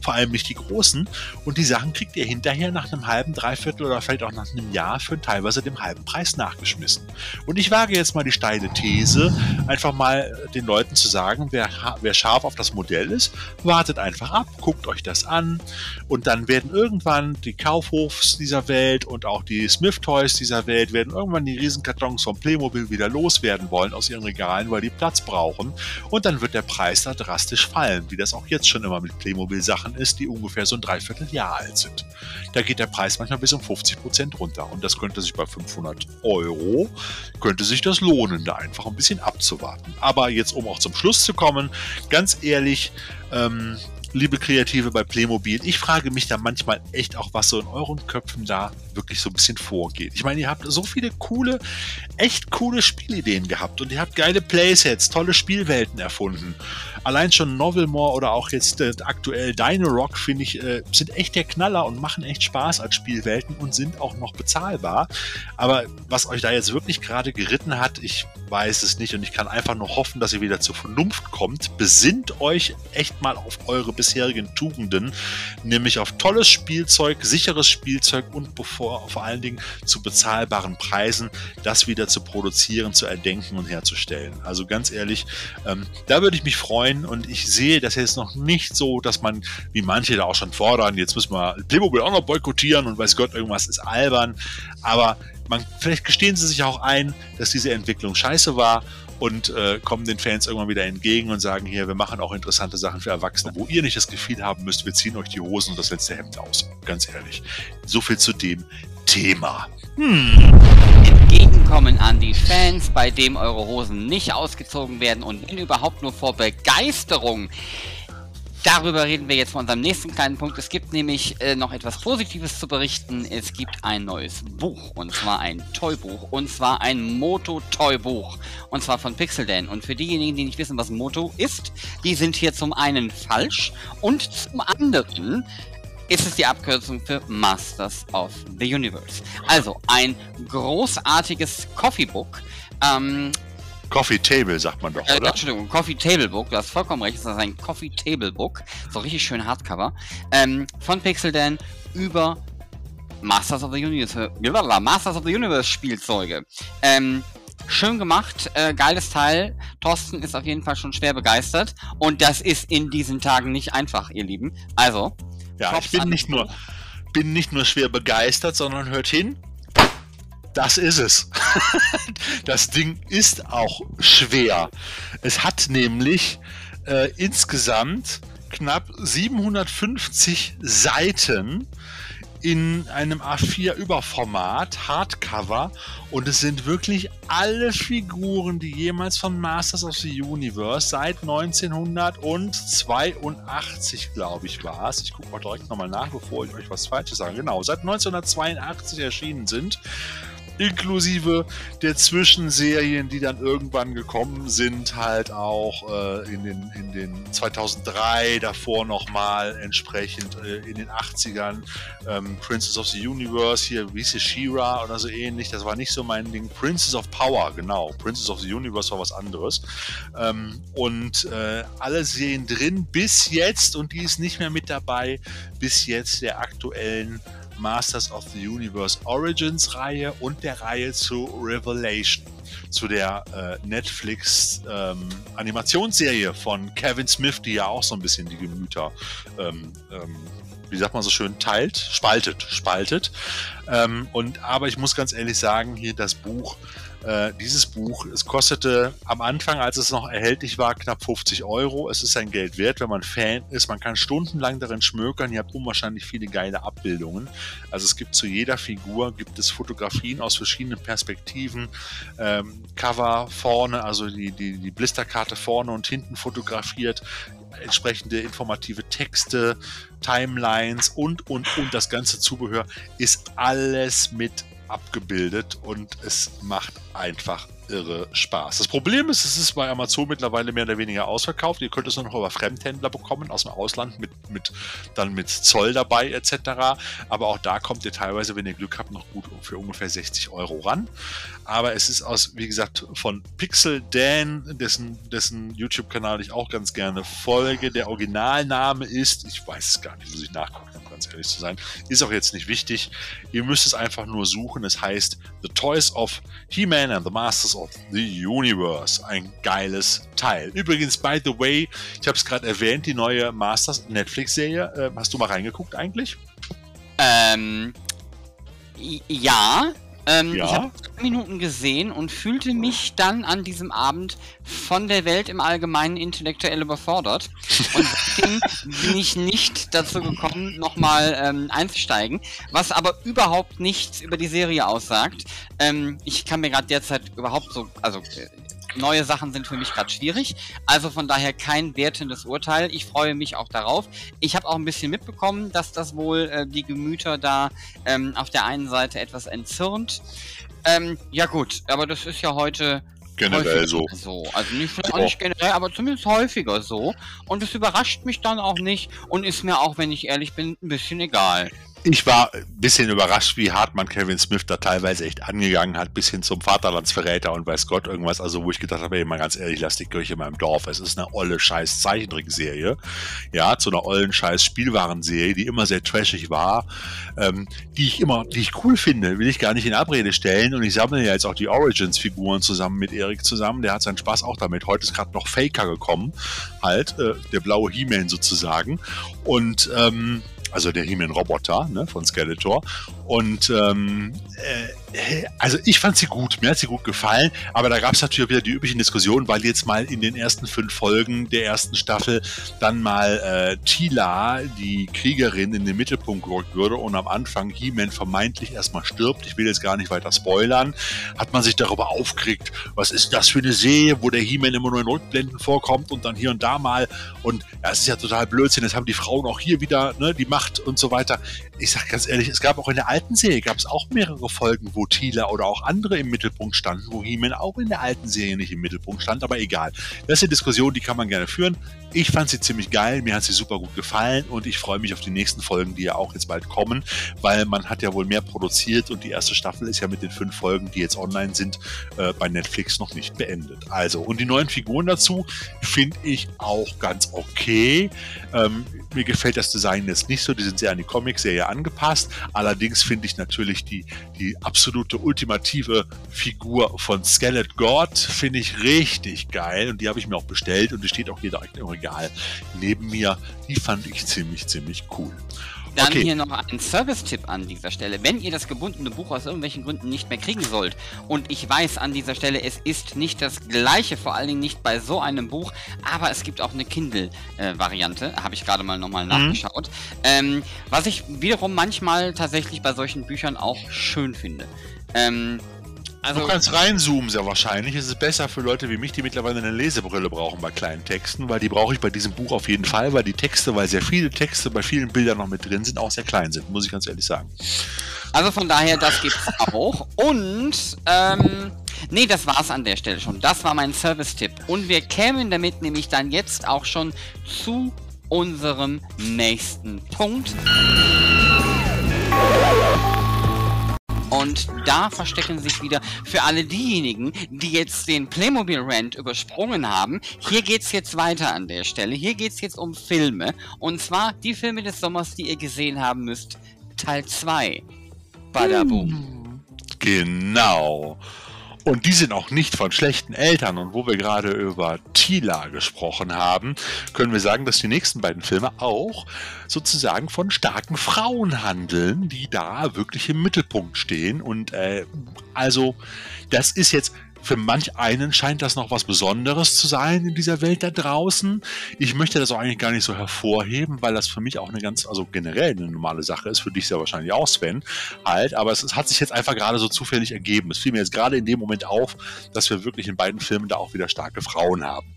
Vor allem nicht die großen. Und die Sachen kriegt ihr hinterher nach einem halben, dreiviertel oder vielleicht auch nach einem Jahr für teilweise dem halben Preis nachgeschmissen. Und ich wage jetzt mal die steile These, einfach mal den Leuten zu sagen, wer, wer scharf auf das Modell ist, wartet einfach ab, guckt euch das an und dann werden irgendwann die Kaufhofs dieser Welt und auch die Smith Toys dieser Welt werden irgendwann die Riesenkartons von Playmobil wieder loswerden wollen aus ihren Regalen, weil die Platz brauchen und dann wird der Preis da drastisch fallen, wie das auch jetzt schon immer mit Playmobil Sachen ist, die ungefähr so ein Dreivierteljahr alt sind. Da geht der Preis manchmal bis um 50 Prozent runter und das könnte sich bei 500 Euro, könnte sich das lohnen, da einfach ein bisschen abzuwarten. Aber jetzt, um auch zum Schluss zu kommen, ganz ehrlich, ähm, liebe Kreative bei Playmobil, ich frage mich da manchmal echt auch, was so in euren Köpfen da wirklich so ein bisschen vorgeht. Ich meine, ihr habt so viele coole, echt coole Spielideen gehabt und ihr habt geile Playsets, tolle Spielwelten erfunden. Allein schon Novelmore oder auch jetzt äh, aktuell Dino Rock, finde ich, äh, sind echt der Knaller und machen echt Spaß als Spielwelten und sind auch noch bezahlbar. Aber was euch da jetzt wirklich gerade geritten hat, ich weiß es nicht und ich kann einfach nur hoffen, dass ihr wieder zur Vernunft kommt. Besinnt euch echt mal auf eure bisherigen Tugenden, nämlich auf tolles Spielzeug, sicheres Spielzeug und bevor, vor allen Dingen zu bezahlbaren Preisen, das wieder zu produzieren, zu erdenken und herzustellen. Also ganz ehrlich, ähm, da würde ich mich freuen, freuen und ich sehe das jetzt noch nicht so, dass man, wie manche da auch schon fordern, jetzt müssen wir Playmobil auch noch boykottieren und weiß Gott, irgendwas ist albern. Aber man, vielleicht gestehen sie sich auch ein, dass diese Entwicklung scheiße war und äh, kommen den Fans irgendwann wieder entgegen und sagen hier, wir machen auch interessante Sachen für Erwachsene, wo ihr nicht das Gefühl haben müsst, wir ziehen euch die Hosen und das letzte Hemd aus. Ganz ehrlich. So viel zu dem Thema. Hm. Entgegenkommen an die Fans, bei dem eure Hosen nicht ausgezogen werden und wenn überhaupt nur vor Begeisterung. Darüber reden wir jetzt von unserem nächsten kleinen Punkt. Es gibt nämlich äh, noch etwas Positives zu berichten. Es gibt ein neues Buch und zwar ein Toybuch und zwar ein Moto-Toy-Buch und zwar von Pixeldan. Und für diejenigen, die nicht wissen, was Moto ist, die sind hier zum einen falsch und zum anderen ist es die Abkürzung für Masters of the Universe. Also ein großartiges Coffee Book. Ähm, Coffee Table sagt man doch, äh, oder? Entschuldigung, Coffee Table Book, du hast vollkommen recht, das ist ein Coffee Table Book, so richtig schön Hardcover, ähm, von Pixeldan über Masters of the Universe, Masters of the Universe Spielzeuge. Ähm, schön gemacht, äh, geiles Teil. Thorsten ist auf jeden Fall schon schwer begeistert und das ist in diesen Tagen nicht einfach, ihr Lieben. Also, ja, ich bin nicht nur, bin nicht nur schwer begeistert, sondern hört hin, das ist es. das Ding ist auch schwer. Es hat nämlich äh, insgesamt knapp 750 Seiten in einem A4-Überformat, Hardcover. Und es sind wirklich alle Figuren, die jemals von Masters of the Universe seit 1982, glaube ich, war es. Ich gucke mal direkt nochmal nach, bevor ich euch was Falsches sage. Genau, seit 1982 erschienen sind inklusive der Zwischenserien, die dann irgendwann gekommen sind, halt auch äh, in, den, in den 2003, davor nochmal entsprechend äh, in den 80ern, ähm, Princess of the Universe, hier wie hieß She-Ra oder so ähnlich, das war nicht so mein Ding. Princess of Power, genau, Princess of the Universe war was anderes. Ähm, und äh, alle Serien drin bis jetzt, und die ist nicht mehr mit dabei, bis jetzt der aktuellen Masters of the Universe Origins Reihe und der Reihe zu Revelation, zu der äh, Netflix ähm, Animationsserie von Kevin Smith, die ja auch so ein bisschen die Gemüter, ähm, ähm, wie sagt man so schön, teilt, spaltet, spaltet. Ähm, und aber ich muss ganz ehrlich sagen, hier das Buch äh, dieses Buch, es kostete am Anfang, als es noch erhältlich war, knapp 50 Euro. Es ist sein Geld wert, wenn man Fan ist. Man kann stundenlang darin schmökern. Ihr habt unwahrscheinlich viele geile Abbildungen. Also es gibt zu jeder Figur gibt es Fotografien aus verschiedenen Perspektiven, ähm, Cover vorne, also die, die, die Blisterkarte vorne und hinten fotografiert, entsprechende informative Texte, Timelines und, und, und das ganze Zubehör ist alles mit abgebildet und es macht einfach irre Spaß. Das Problem ist, es ist bei Amazon mittlerweile mehr oder weniger ausverkauft. Ihr könnt es noch über Fremdhändler bekommen aus dem Ausland mit, mit dann mit Zoll dabei etc. Aber auch da kommt ihr teilweise, wenn ihr Glück habt, noch gut für ungefähr 60 Euro ran. Aber es ist aus, wie gesagt, von Pixel Dan, dessen, dessen YouTube-Kanal ich auch ganz gerne folge. Der Originalname ist, ich weiß es gar nicht, muss ich nachgucken ganz ehrlich zu sein. Ist auch jetzt nicht wichtig. Ihr müsst es einfach nur suchen. Es heißt The Toys of He-Man and the Masters of the Universe. Ein geiles Teil. Übrigens, by the way, ich habe es gerade erwähnt, die neue Masters Netflix-Serie. Äh, hast du mal reingeguckt eigentlich? Ähm, ja, ähm, ja? Ich habe Minuten gesehen und fühlte mich dann an diesem Abend von der Welt im Allgemeinen intellektuell überfordert. Und deswegen bin ich nicht dazu gekommen, nochmal ähm, einzusteigen, was aber überhaupt nichts über die Serie aussagt. Ähm, ich kann mir gerade derzeit überhaupt so, also äh, neue Sachen sind für mich gerade schwierig. Also von daher kein wertendes Urteil. Ich freue mich auch darauf. Ich habe auch ein bisschen mitbekommen, dass das wohl äh, die Gemüter da ähm, auf der einen Seite etwas entzürnt. Ähm, ja gut, aber das ist ja heute generell so. so. Also nicht, so. nicht generell, aber zumindest häufiger so. Und es überrascht mich dann auch nicht und ist mir auch, wenn ich ehrlich bin, ein bisschen egal ich war ein bisschen überrascht, wie hart man Kevin Smith da teilweise echt angegangen hat, bis hin zum Vaterlandsverräter und weiß Gott irgendwas. Also, wo ich gedacht habe, ey, mal ganz ehrlich, lass die Kirche in meinem Dorf. Es ist eine olle scheiß Zeichentrickserie. Ja, zu einer ollen scheiß Spielwarenserie, die immer sehr trashig war, ähm, die ich immer, die ich cool finde, will ich gar nicht in Abrede stellen. Und ich sammle ja jetzt auch die Origins-Figuren zusammen mit Erik zusammen. Der hat seinen Spaß auch damit. Heute ist gerade noch Faker gekommen, halt, äh, der blaue He-Man sozusagen. Und ähm, also der He-Man-Roboter ne, von Skeletor. Und ähm, äh, also ich fand sie gut, mir hat sie gut gefallen, aber da gab es natürlich wieder die üblichen Diskussionen, weil jetzt mal in den ersten fünf Folgen der ersten Staffel dann mal äh, Tila, die Kriegerin, in den Mittelpunkt gerückt würde und am Anfang He-Man vermeintlich erstmal stirbt. Ich will jetzt gar nicht weiter spoilern. Hat man sich darüber aufgeregt, was ist das für eine Serie, wo der He-Man immer nur in Rückblenden vorkommt und dann hier und da mal. Und ja, es ist ja total Blödsinn. Jetzt haben die Frauen auch hier wieder ne, die Macht und so weiter. Ich sag ganz ehrlich, es gab auch in der alten Serie gab es auch mehrere Folgen, wo Tila oder auch andere im Mittelpunkt standen, wo He-Man auch in der alten Serie nicht im Mittelpunkt stand, aber egal. Das ist eine Diskussion, die kann man gerne führen. Ich fand sie ziemlich geil, mir hat sie super gut gefallen und ich freue mich auf die nächsten Folgen, die ja auch jetzt bald kommen, weil man hat ja wohl mehr produziert und die erste Staffel ist ja mit den fünf Folgen, die jetzt online sind, äh, bei Netflix noch nicht beendet. Also, und die neuen Figuren dazu finde ich auch ganz okay. Ähm, mir gefällt das Design jetzt nicht so, die sind sehr an die Comic-Serie angepasst. Allerdings finde ich natürlich die, die absolute ultimative Figur von Skelet God, finde ich richtig geil und die habe ich mir auch bestellt und die steht auch hier direkt im Regal neben mir. Die fand ich ziemlich, ziemlich cool. Dann okay. hier noch ein Service-Tipp an dieser Stelle. Wenn ihr das gebundene Buch aus irgendwelchen Gründen nicht mehr kriegen sollt, und ich weiß an dieser Stelle, es ist nicht das gleiche, vor allen Dingen nicht bei so einem Buch, aber es gibt auch eine Kindle-Variante, habe ich gerade mal nochmal mhm. nachgeschaut. Ähm, was ich wiederum manchmal tatsächlich bei solchen Büchern auch schön finde. Ähm, also, du kannst reinzoomen, sehr wahrscheinlich. Es ist besser für Leute wie mich, die mittlerweile eine Lesebrille brauchen bei kleinen Texten, weil die brauche ich bei diesem Buch auf jeden Fall, weil die Texte, weil sehr viele Texte bei vielen Bildern noch mit drin sind, auch sehr klein sind, muss ich ganz ehrlich sagen. Also von daher, das gibt's auch. Und, ähm, nee, das war's an der Stelle schon. Das war mein Service-Tipp. Und wir kämen damit nämlich dann jetzt auch schon zu unserem nächsten Punkt. Und da verstecken sich wieder für alle diejenigen, die jetzt den Playmobil Rant übersprungen haben. Hier geht's jetzt weiter an der Stelle. Hier geht's jetzt um Filme. Und zwar die Filme des Sommers, die ihr gesehen haben müsst. Teil 2. Badaboom. Genau. Und die sind auch nicht von schlechten Eltern. Und wo wir gerade über Tila gesprochen haben, können wir sagen, dass die nächsten beiden Filme auch sozusagen von starken Frauen handeln, die da wirklich im Mittelpunkt stehen. Und äh, also, das ist jetzt für manch einen scheint das noch was Besonderes zu sein in dieser Welt da draußen. Ich möchte das auch eigentlich gar nicht so hervorheben, weil das für mich auch eine ganz, also generell eine normale Sache ist, für dich sehr wahrscheinlich auch, Sven, halt. Aber es, es hat sich jetzt einfach gerade so zufällig ergeben. Es fiel mir jetzt gerade in dem Moment auf, dass wir wirklich in beiden Filmen da auch wieder starke Frauen haben.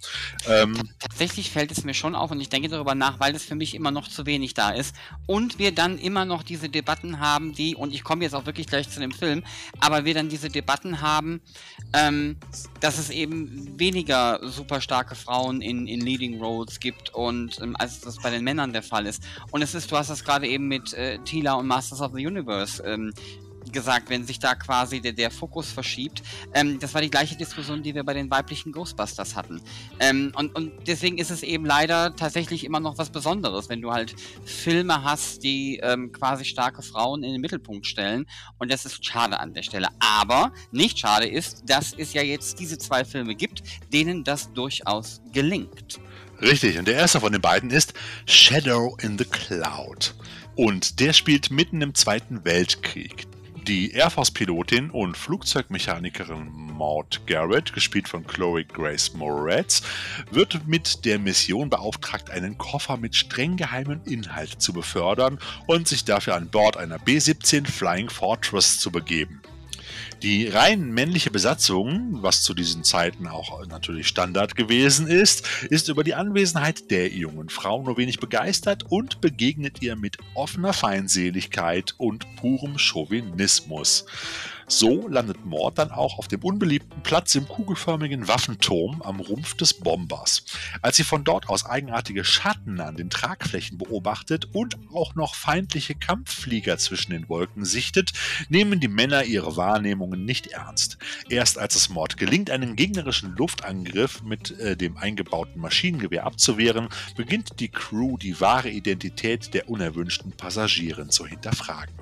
Ähm, Tatsächlich fällt es mir schon auf und ich denke darüber nach, weil es für mich immer noch zu wenig da ist. Und wir dann immer noch diese Debatten haben, die, und ich komme jetzt auch wirklich gleich zu dem Film, aber wir dann diese Debatten haben, ähm, ähm, dass es eben weniger super starke Frauen in, in Leading Roles gibt und ähm, als das bei den Männern der Fall ist. Und es ist, du hast das gerade eben mit äh, Tila und Masters of the Universe ähm, gesagt, wenn sich da quasi der, der Fokus verschiebt. Ähm, das war die gleiche Diskussion, die wir bei den weiblichen Ghostbusters hatten. Ähm, und, und deswegen ist es eben leider tatsächlich immer noch was Besonderes, wenn du halt Filme hast, die ähm, quasi starke Frauen in den Mittelpunkt stellen. Und das ist schade an der Stelle. Aber nicht schade ist, dass es ja jetzt diese zwei Filme gibt, denen das durchaus gelingt. Richtig, und der erste von den beiden ist Shadow in the Cloud. Und der spielt mitten im Zweiten Weltkrieg. Die Air Force-Pilotin und Flugzeugmechanikerin Maud Garrett, gespielt von Chloe Grace Moretz, wird mit der Mission beauftragt, einen Koffer mit streng geheimem Inhalt zu befördern und sich dafür an Bord einer B-17 Flying Fortress zu begeben. Die rein männliche Besatzung, was zu diesen Zeiten auch natürlich Standard gewesen ist, ist über die Anwesenheit der jungen Frau nur wenig begeistert und begegnet ihr mit offener Feindseligkeit und purem Chauvinismus. So landet Mord dann auch auf dem unbeliebten Platz im kugelförmigen Waffenturm am Rumpf des Bombers. Als sie von dort aus eigenartige Schatten an den Tragflächen beobachtet und auch noch feindliche Kampfflieger zwischen den Wolken sichtet, nehmen die Männer ihre Wahrnehmungen nicht ernst. Erst als es Mord gelingt, einen gegnerischen Luftangriff mit äh, dem eingebauten Maschinengewehr abzuwehren, beginnt die Crew die wahre Identität der unerwünschten Passagierin zu hinterfragen.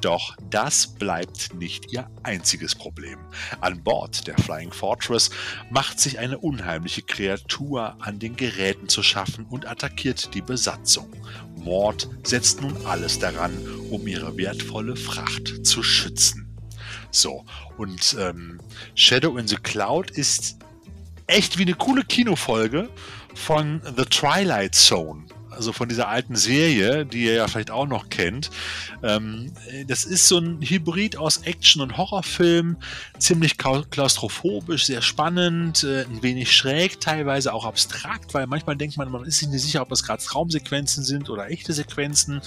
Doch das bleibt nicht ihr einziges Problem. An Bord der Flying Fortress macht sich eine unheimliche Kreatur an den Geräten zu schaffen und attackiert die Besatzung. Mord setzt nun alles daran, um ihre wertvolle Fracht zu schützen. So, und ähm, Shadow in the Cloud ist echt wie eine coole Kinofolge von The Twilight Zone also von dieser alten Serie, die ihr ja vielleicht auch noch kennt. Ähm, das ist so ein Hybrid aus Action- und Horrorfilm, ziemlich klaustrophobisch, sehr spannend, äh, ein wenig schräg, teilweise auch abstrakt, weil manchmal denkt man, man ist sich nicht sicher, ob das gerade Traumsequenzen sind oder echte Sequenzen.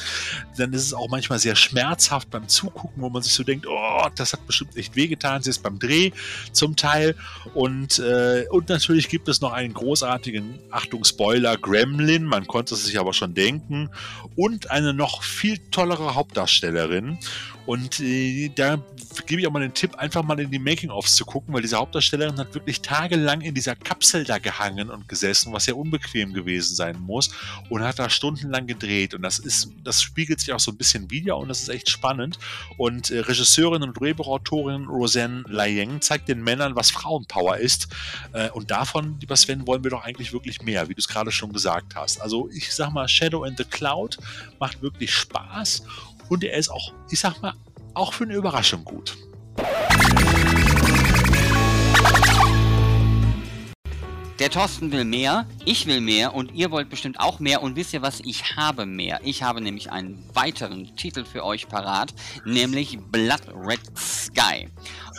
Dann ist es auch manchmal sehr schmerzhaft beim Zugucken, wo man sich so denkt, oh, das hat bestimmt echt wehgetan. Sie ist beim Dreh zum Teil. Und, äh, und natürlich gibt es noch einen großartigen, Achtung, Spoiler, Gremlin. Man konnte es sich aber schon denken. Und eine noch viel tollere Hauptdarstellerin. Und äh, da gebe ich auch mal den Tipp, einfach mal in die Making-ofs zu gucken, weil diese Hauptdarstellerin hat wirklich tagelang in dieser Kapsel da gehangen und gesessen, was ja unbequem gewesen sein muss, und hat da stundenlang gedreht. Und das ist, das spiegelt sich auch so ein bisschen wieder und das ist echt spannend. Und äh, Regisseurin und Drehbuchautorin Roseanne Layeng zeigt den Männern, was Frauenpower ist. Äh, und davon, lieber Sven, wollen wir doch eigentlich wirklich mehr, wie du es gerade schon gesagt hast. Also ich sag mal, Shadow in the Cloud macht wirklich Spaß und er ist auch, ich sag mal, auch für eine Überraschung gut. Der Thorsten will mehr, ich will mehr und ihr wollt bestimmt auch mehr und wisst ihr was, ich habe mehr. Ich habe nämlich einen weiteren Titel für euch parat, nämlich Blood Red Sky.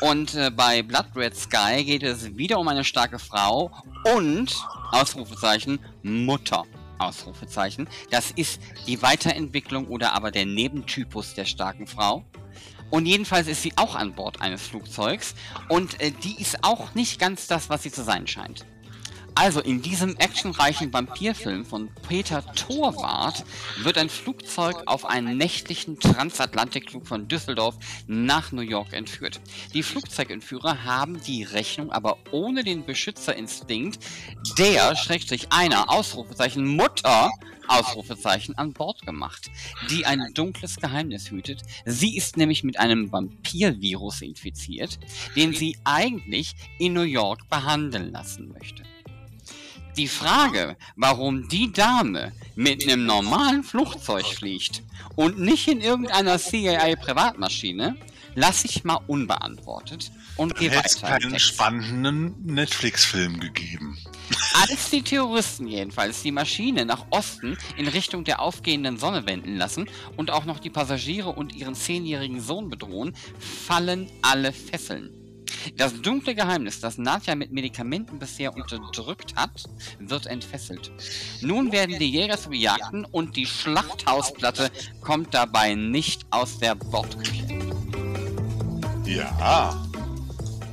Und äh, bei Blood Red Sky geht es wieder um eine starke Frau und, Ausrufezeichen, Mutter. Ausrufezeichen. Das ist die Weiterentwicklung oder aber der Nebentypus der starken Frau. Und jedenfalls ist sie auch an Bord eines Flugzeugs und äh, die ist auch nicht ganz das, was sie zu sein scheint. Also in diesem actionreichen Vampirfilm von Peter Torwart wird ein Flugzeug auf einen nächtlichen Transatlantikflug von Düsseldorf nach New York entführt. Die Flugzeugentführer haben die Rechnung aber ohne den Beschützerinstinkt der, schrägstrich einer, Ausrufezeichen Mutter, Ausrufezeichen an Bord gemacht, die ein dunkles Geheimnis hütet. Sie ist nämlich mit einem Vampirvirus infiziert, den sie eigentlich in New York behandeln lassen möchte. Die Frage, warum die Dame mit einem normalen Flugzeug fliegt und nicht in irgendeiner CIA-Privatmaschine, lasse ich mal unbeantwortet und gehe weiter. Es keinen spannenden Netflix-Film gegeben. Als die Terroristen jedenfalls die Maschine nach Osten in Richtung der aufgehenden Sonne wenden lassen und auch noch die Passagiere und ihren zehnjährigen Sohn bedrohen, fallen alle Fesseln. Das dunkle Geheimnis, das Nadja mit Medikamenten bisher unterdrückt hat, wird entfesselt. Nun werden die Jäger zu Bejagten und die Schlachthausplatte kommt dabei nicht aus der Bordküche. Ja,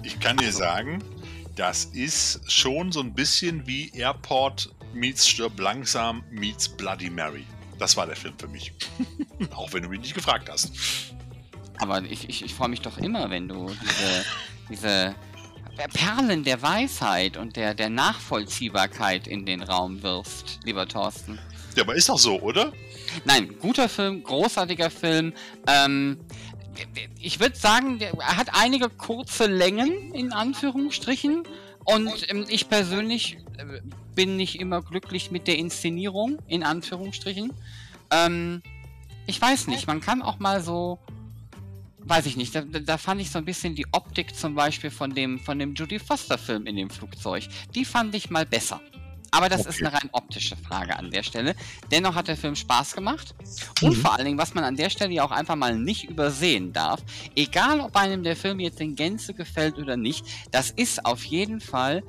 ich kann dir sagen, das ist schon so ein bisschen wie Airport meets Stirb langsam meets Bloody Mary. Das war der Film für mich. Auch wenn du mich nicht gefragt hast. Aber ich, ich, ich freue mich doch immer, wenn du diese diese Perlen der Weisheit und der, der Nachvollziehbarkeit in den Raum wirfst, lieber Thorsten. Ja, aber ist doch so, oder? Nein, guter Film, großartiger Film. Ähm, ich würde sagen, er hat einige kurze Längen, in Anführungsstrichen. Und ähm, ich persönlich äh, bin nicht immer glücklich mit der Inszenierung, in Anführungsstrichen. Ähm, ich weiß nicht, man kann auch mal so weiß ich nicht, da, da, fand ich so ein bisschen die Optik zum Beispiel von dem, von dem Judy Foster-Film in dem Flugzeug. Die fand ich mal besser. Aber das okay. ist eine rein optische Frage an der Stelle. Dennoch hat der Film Spaß gemacht. Und mhm. vor allen Dingen, was man an der Stelle ja auch einfach mal nicht übersehen darf, egal ob einem der Film jetzt in Gänze gefällt oder nicht, das ist auf jeden Fall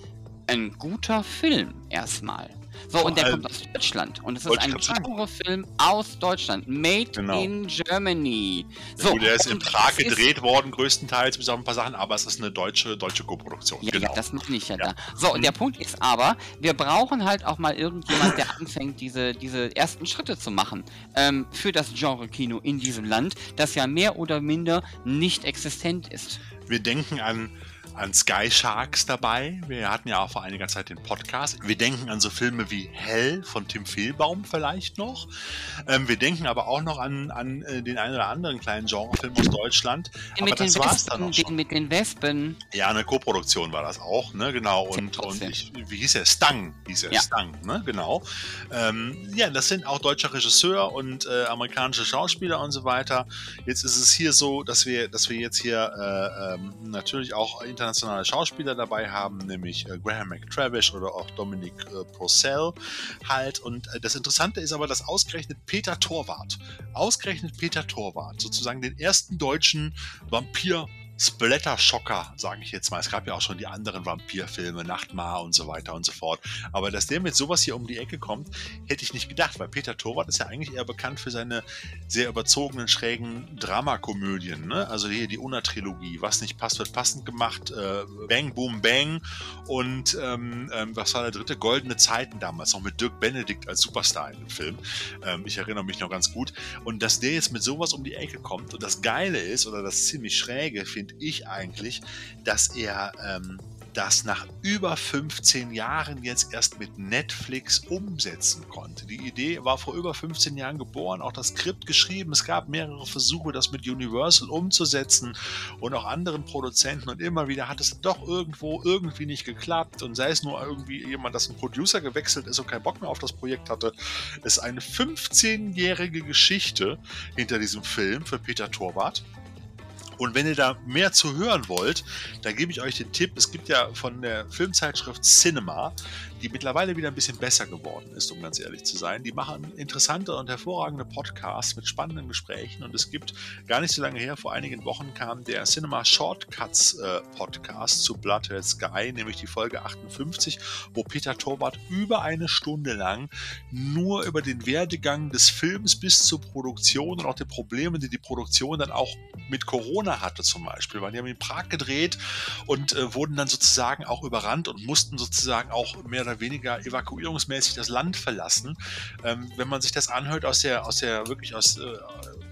ein guter Film erstmal. So, und der kommt aus Deutschland. Und es ist ein Genre-Film aus Deutschland. Made genau. in Germany. So, ja, der ist in Prag gedreht worden, größtenteils, bis auf ein paar Sachen, aber es ist eine deutsche, deutsche Co-Produktion. Ja, genau. ja, das ich ja, ja, da. So, und der mhm. Punkt ist aber, wir brauchen halt auch mal irgendjemand, der anfängt, diese, diese ersten Schritte zu machen ähm, für das Genre-Kino in diesem Land, das ja mehr oder minder nicht existent ist. Wir denken an an Sky Sharks dabei. Wir hatten ja auch vor einiger Zeit den Podcast. Wir denken an so Filme wie Hell von Tim Fehlbaum vielleicht noch. Ähm, wir denken aber auch noch an, an äh, den einen oder anderen kleinen Genrefilm aus Deutschland. Den aber das war es dann auch schon. Den mit den Wespen. Ja, eine Koproduktion war das auch, ne? Genau. Und, und ich, wie hieß er? Stang hieß er. Ja. Stang, ne? Genau. Ähm, ja, das sind auch deutscher Regisseur und äh, amerikanische Schauspieler und so weiter. Jetzt ist es hier so, dass wir, dass wir jetzt hier äh, ähm, natürlich auch international internationale Schauspieler dabei haben, nämlich äh, Graham McTravish oder auch Dominic äh, Purcell halt. Und äh, das Interessante ist aber, dass ausgerechnet Peter Torwart, ausgerechnet Peter Torwart, sozusagen den ersten deutschen Vampir Splatter-Schocker, sage ich jetzt mal. Es gab ja auch schon die anderen Vampirfilme, Nachtmar und so weiter und so fort. Aber dass der mit sowas hier um die Ecke kommt, hätte ich nicht gedacht, weil Peter Torwart ist ja eigentlich eher bekannt für seine sehr überzogenen, schrägen Dramakomödien. Ne? Also hier die Una-Trilogie, was nicht passt, wird passend gemacht, äh, Bang, Boom, Bang und ähm, ähm, was war der dritte? Goldene Zeiten damals, noch mit Dirk Benedikt als Superstar in dem Film. Ähm, ich erinnere mich noch ganz gut. Und dass der jetzt mit sowas um die Ecke kommt und das Geile ist, oder das ziemlich Schräge, finde finde ich eigentlich, dass er ähm, das nach über 15 Jahren jetzt erst mit Netflix umsetzen konnte. Die Idee war vor über 15 Jahren geboren, auch das Skript geschrieben. Es gab mehrere Versuche, das mit Universal umzusetzen und auch anderen Produzenten und immer wieder hat es doch irgendwo irgendwie nicht geklappt und sei es nur irgendwie jemand, dass ein Producer gewechselt ist und keinen Bock mehr auf das Projekt hatte. Es ist eine 15-jährige Geschichte hinter diesem Film für Peter Torwart. Und wenn ihr da mehr zu hören wollt, dann gebe ich euch den Tipp. Es gibt ja von der Filmzeitschrift Cinema die mittlerweile wieder ein bisschen besser geworden ist, um ganz ehrlich zu sein. Die machen interessante und hervorragende Podcasts mit spannenden Gesprächen und es gibt gar nicht so lange her, vor einigen Wochen kam der Cinema Shortcuts äh, Podcast zu Bloodhead Sky, nämlich die Folge 58, wo Peter Torwart über eine Stunde lang nur über den Werdegang des Films bis zur Produktion und auch die Probleme, die die Produktion dann auch mit Corona hatte zum Beispiel, weil die haben in Prag gedreht und äh, wurden dann sozusagen auch überrannt und mussten sozusagen auch mehr oder weniger evakuierungsmäßig das Land verlassen. Ähm, wenn man sich das anhört aus der, aus der wirklich aus äh,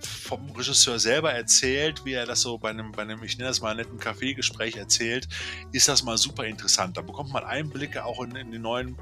vom Regisseur selber erzählt, wie er das so bei einem, bei einem ich nenne das mal netten Kaffeegespräch erzählt, ist das mal super interessant. Da bekommt man Einblicke auch in, in den neuen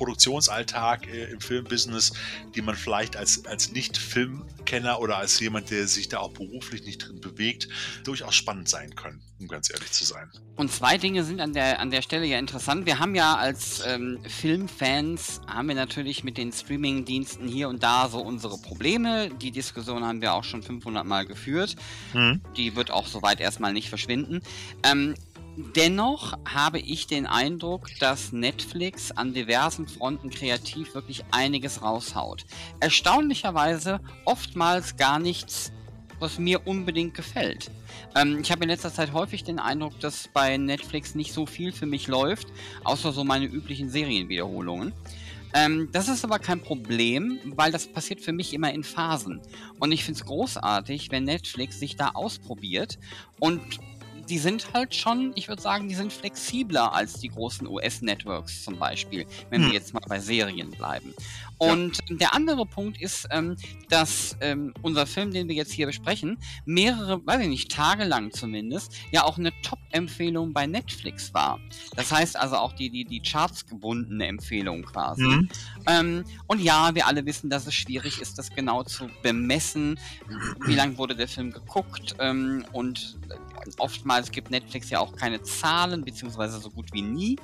Produktionsalltag äh, im Filmbusiness, die man vielleicht als, als Nicht-Filmkenner oder als jemand, der sich da auch beruflich nicht drin bewegt, durchaus spannend sein können, um ganz ehrlich zu sein. Und zwei Dinge sind an der, an der Stelle ja interessant. Wir haben ja als ähm, Filmfans, haben wir natürlich mit den Streaming-Diensten hier und da so unsere Probleme. Die Diskussion haben wir auch schon 500 Mal geführt. Mhm. Die wird auch soweit erstmal nicht verschwinden. Ähm, Dennoch habe ich den Eindruck, dass Netflix an diversen Fronten kreativ wirklich einiges raushaut. Erstaunlicherweise oftmals gar nichts, was mir unbedingt gefällt. Ähm, ich habe in letzter Zeit häufig den Eindruck, dass bei Netflix nicht so viel für mich läuft, außer so meine üblichen Serienwiederholungen. Ähm, das ist aber kein Problem, weil das passiert für mich immer in Phasen. Und ich finde es großartig, wenn Netflix sich da ausprobiert und die sind halt schon, ich würde sagen, die sind flexibler als die großen US-Networks zum Beispiel, wenn hm. wir jetzt mal bei Serien bleiben. Und ja. der andere Punkt ist, ähm, dass ähm, unser Film, den wir jetzt hier besprechen, mehrere, weiß ich nicht, tagelang zumindest, ja auch eine Top-Empfehlung bei Netflix war. Das heißt also auch die, die, die Charts gebundene Empfehlung quasi. Mhm. Ähm, und ja, wir alle wissen, dass es schwierig ist, das genau zu bemessen. Wie lange wurde der Film geguckt? Ähm, und oftmals gibt Netflix ja auch keine Zahlen, beziehungsweise so gut wie nie.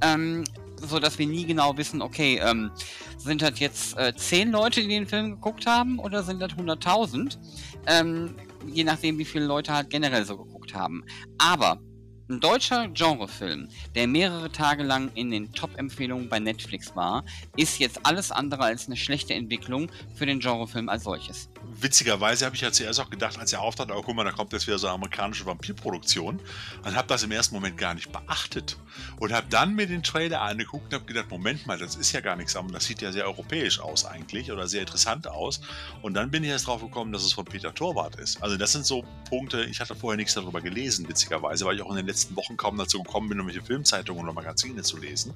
Ähm, so dass wir nie genau wissen, okay, ähm, sind das jetzt äh, zehn Leute, die den Film geguckt haben oder sind das 100.000? Ähm, je nachdem, wie viele Leute halt generell so geguckt haben. Aber ein deutscher Genrefilm, der mehrere Tage lang in den Top-Empfehlungen bei Netflix war, ist jetzt alles andere als eine schlechte Entwicklung für den Genrefilm als solches. Witzigerweise habe ich ja zuerst auch gedacht, als er auftrat, oh guck mal, da kommt jetzt wieder so eine amerikanische Vampirproduktion und habe das im ersten Moment gar nicht beachtet und habe dann mir den Trailer angeguckt und habe gedacht, Moment mal, das ist ja gar nichts, aber das sieht ja sehr europäisch aus eigentlich oder sehr interessant aus und dann bin ich erst drauf gekommen, dass es von Peter Torwart ist. Also das sind so Punkte, ich hatte vorher nichts darüber gelesen, witzigerweise, weil ich auch in den letzten Wochen kaum dazu gekommen bin, irgendwelche Filmzeitungen oder Magazine zu lesen.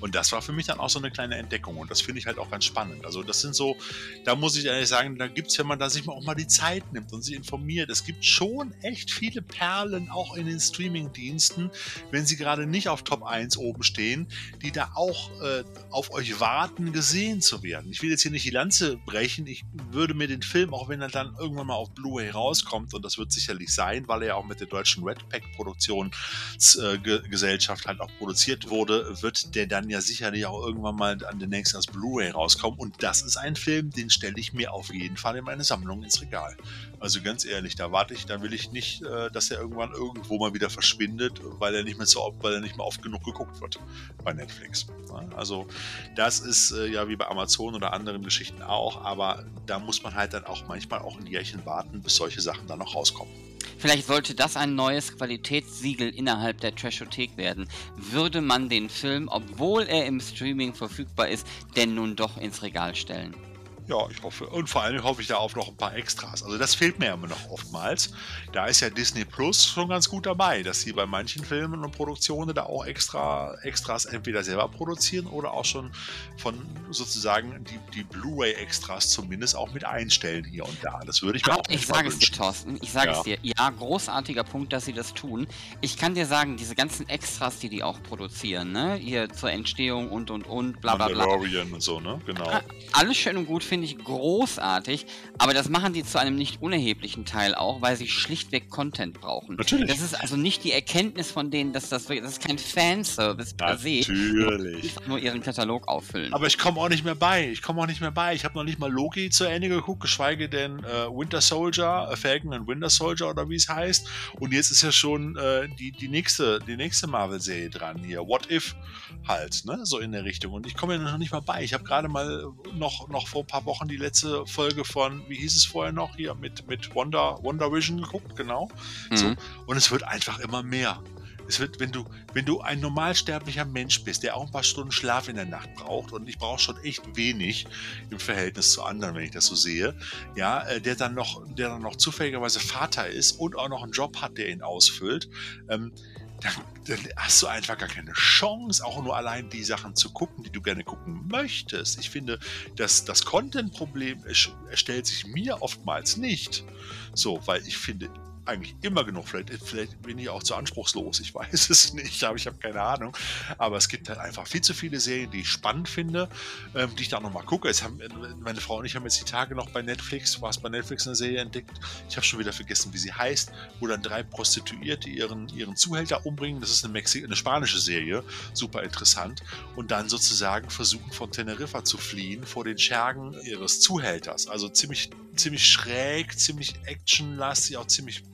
Und das war für mich dann auch so eine kleine Entdeckung. Und das finde ich halt auch ganz spannend. Also das sind so, da muss ich ehrlich sagen, da gibt es, wenn man da sich auch mal die Zeit nimmt und sich informiert, es gibt schon echt viele Perlen auch in den Streaming-Diensten, wenn sie gerade nicht auf Top 1 oben stehen, die da auch äh, auf euch warten, gesehen zu werden. Ich will jetzt hier nicht die Lanze brechen. Ich würde mir den Film, auch wenn er dann irgendwann mal auf Blu-ray rauskommt, und das wird sicherlich sein, weil er ja auch mit der deutschen Red Pack-Produktion Gesellschaft halt auch produziert wurde, wird der dann ja sicherlich auch irgendwann mal an den nächsten als Blu-ray rauskommen. Und das ist ein Film, den stelle ich mir auf jeden Fall in meine Sammlung ins Regal. Also ganz ehrlich, da warte ich, da will ich nicht, äh, dass er irgendwann irgendwo mal wieder verschwindet, weil er nicht mehr so weil er nicht mehr oft genug geguckt wird bei Netflix. Also das ist äh, ja wie bei Amazon oder anderen Geschichten auch, aber da muss man halt dann auch manchmal auch ein Jährchen warten, bis solche Sachen dann noch rauskommen. Vielleicht sollte das ein neues Qualitätssiegel innerhalb der Trashothek werden. Würde man den Film, obwohl er im Streaming verfügbar ist, denn nun doch ins Regal stellen? Ja, ich hoffe. Und vor allem hoffe ich da auf noch ein paar Extras. Also das fehlt mir immer noch oftmals. Da ist ja Disney Plus schon ganz gut dabei, dass sie bei manchen Filmen und Produktionen da auch extra Extras entweder selber produzieren oder auch schon von sozusagen die, die Blu-ray-Extras zumindest auch mit einstellen hier und da. Das würde ich mir Aber auch ich sage es dir. Thorsten, ich sage Ja. es dir. Ja, großartiger Punkt, dass sie das tun. Ich kann dir sagen, diese ganzen Extras, die die auch produzieren, ne, hier zur Entstehung und und und, bla bla bla. Mandalorian und so, ne? Genau. Alles schön und gut, finde ich großartig, aber das machen die zu einem nicht unerheblichen Teil auch, weil sie schlichtweg Content brauchen. Natürlich. Das ist also nicht die Erkenntnis von denen, dass das das ist kein Fanservice per se. Natürlich. Einfach nur ihren Katalog auffüllen. Aber ich komme auch nicht mehr bei. Ich komme auch nicht mehr bei. Ich habe noch nicht mal Loki zu Ende geguckt, geschweige denn äh, Winter Soldier, äh, Falcon and Winter Soldier oder wie es heißt. Und jetzt ist ja schon äh, die, die nächste, die nächste Marvel-Serie dran hier. What If halt, ne? So in der Richtung. Und ich komme ja noch nicht mal bei. Ich habe gerade mal noch, noch vor ein paar Wochen die letzte Folge von, wie hieß es vorher noch, hier mit, mit Wonder, Wonder Vision geguckt, genau. So. Mhm. Und es wird einfach immer mehr. Es wird, wenn du, wenn du ein normalsterblicher Mensch bist, der auch ein paar Stunden Schlaf in der Nacht braucht, und ich brauche schon echt wenig im Verhältnis zu anderen, wenn ich das so sehe, ja, äh, der dann noch, der dann noch zufälligerweise Vater ist und auch noch einen Job hat, der ihn ausfüllt, ähm, dann, dann hast du einfach gar keine Chance, auch nur allein die Sachen zu gucken, die du gerne gucken möchtest. Ich finde, dass das Content-Problem erstellt sich mir oftmals nicht. So, weil ich finde eigentlich immer genug. Vielleicht, vielleicht bin ich auch zu anspruchslos. Ich weiß es nicht, aber ich habe keine Ahnung. Aber es gibt halt einfach viel zu viele Serien, die ich spannend finde, ähm, die ich da nochmal gucke. Es haben, meine Frau und ich haben jetzt die Tage noch bei Netflix, war es bei Netflix eine Serie entdeckt. Ich habe schon wieder vergessen, wie sie heißt, wo dann drei Prostituierte ihren, ihren Zuhälter umbringen. Das ist eine, Mexi eine spanische Serie, super interessant. Und dann sozusagen versuchen von Teneriffa zu fliehen vor den Schergen ihres Zuhälters. Also ziemlich, ziemlich schräg, ziemlich actionlastig, auch ziemlich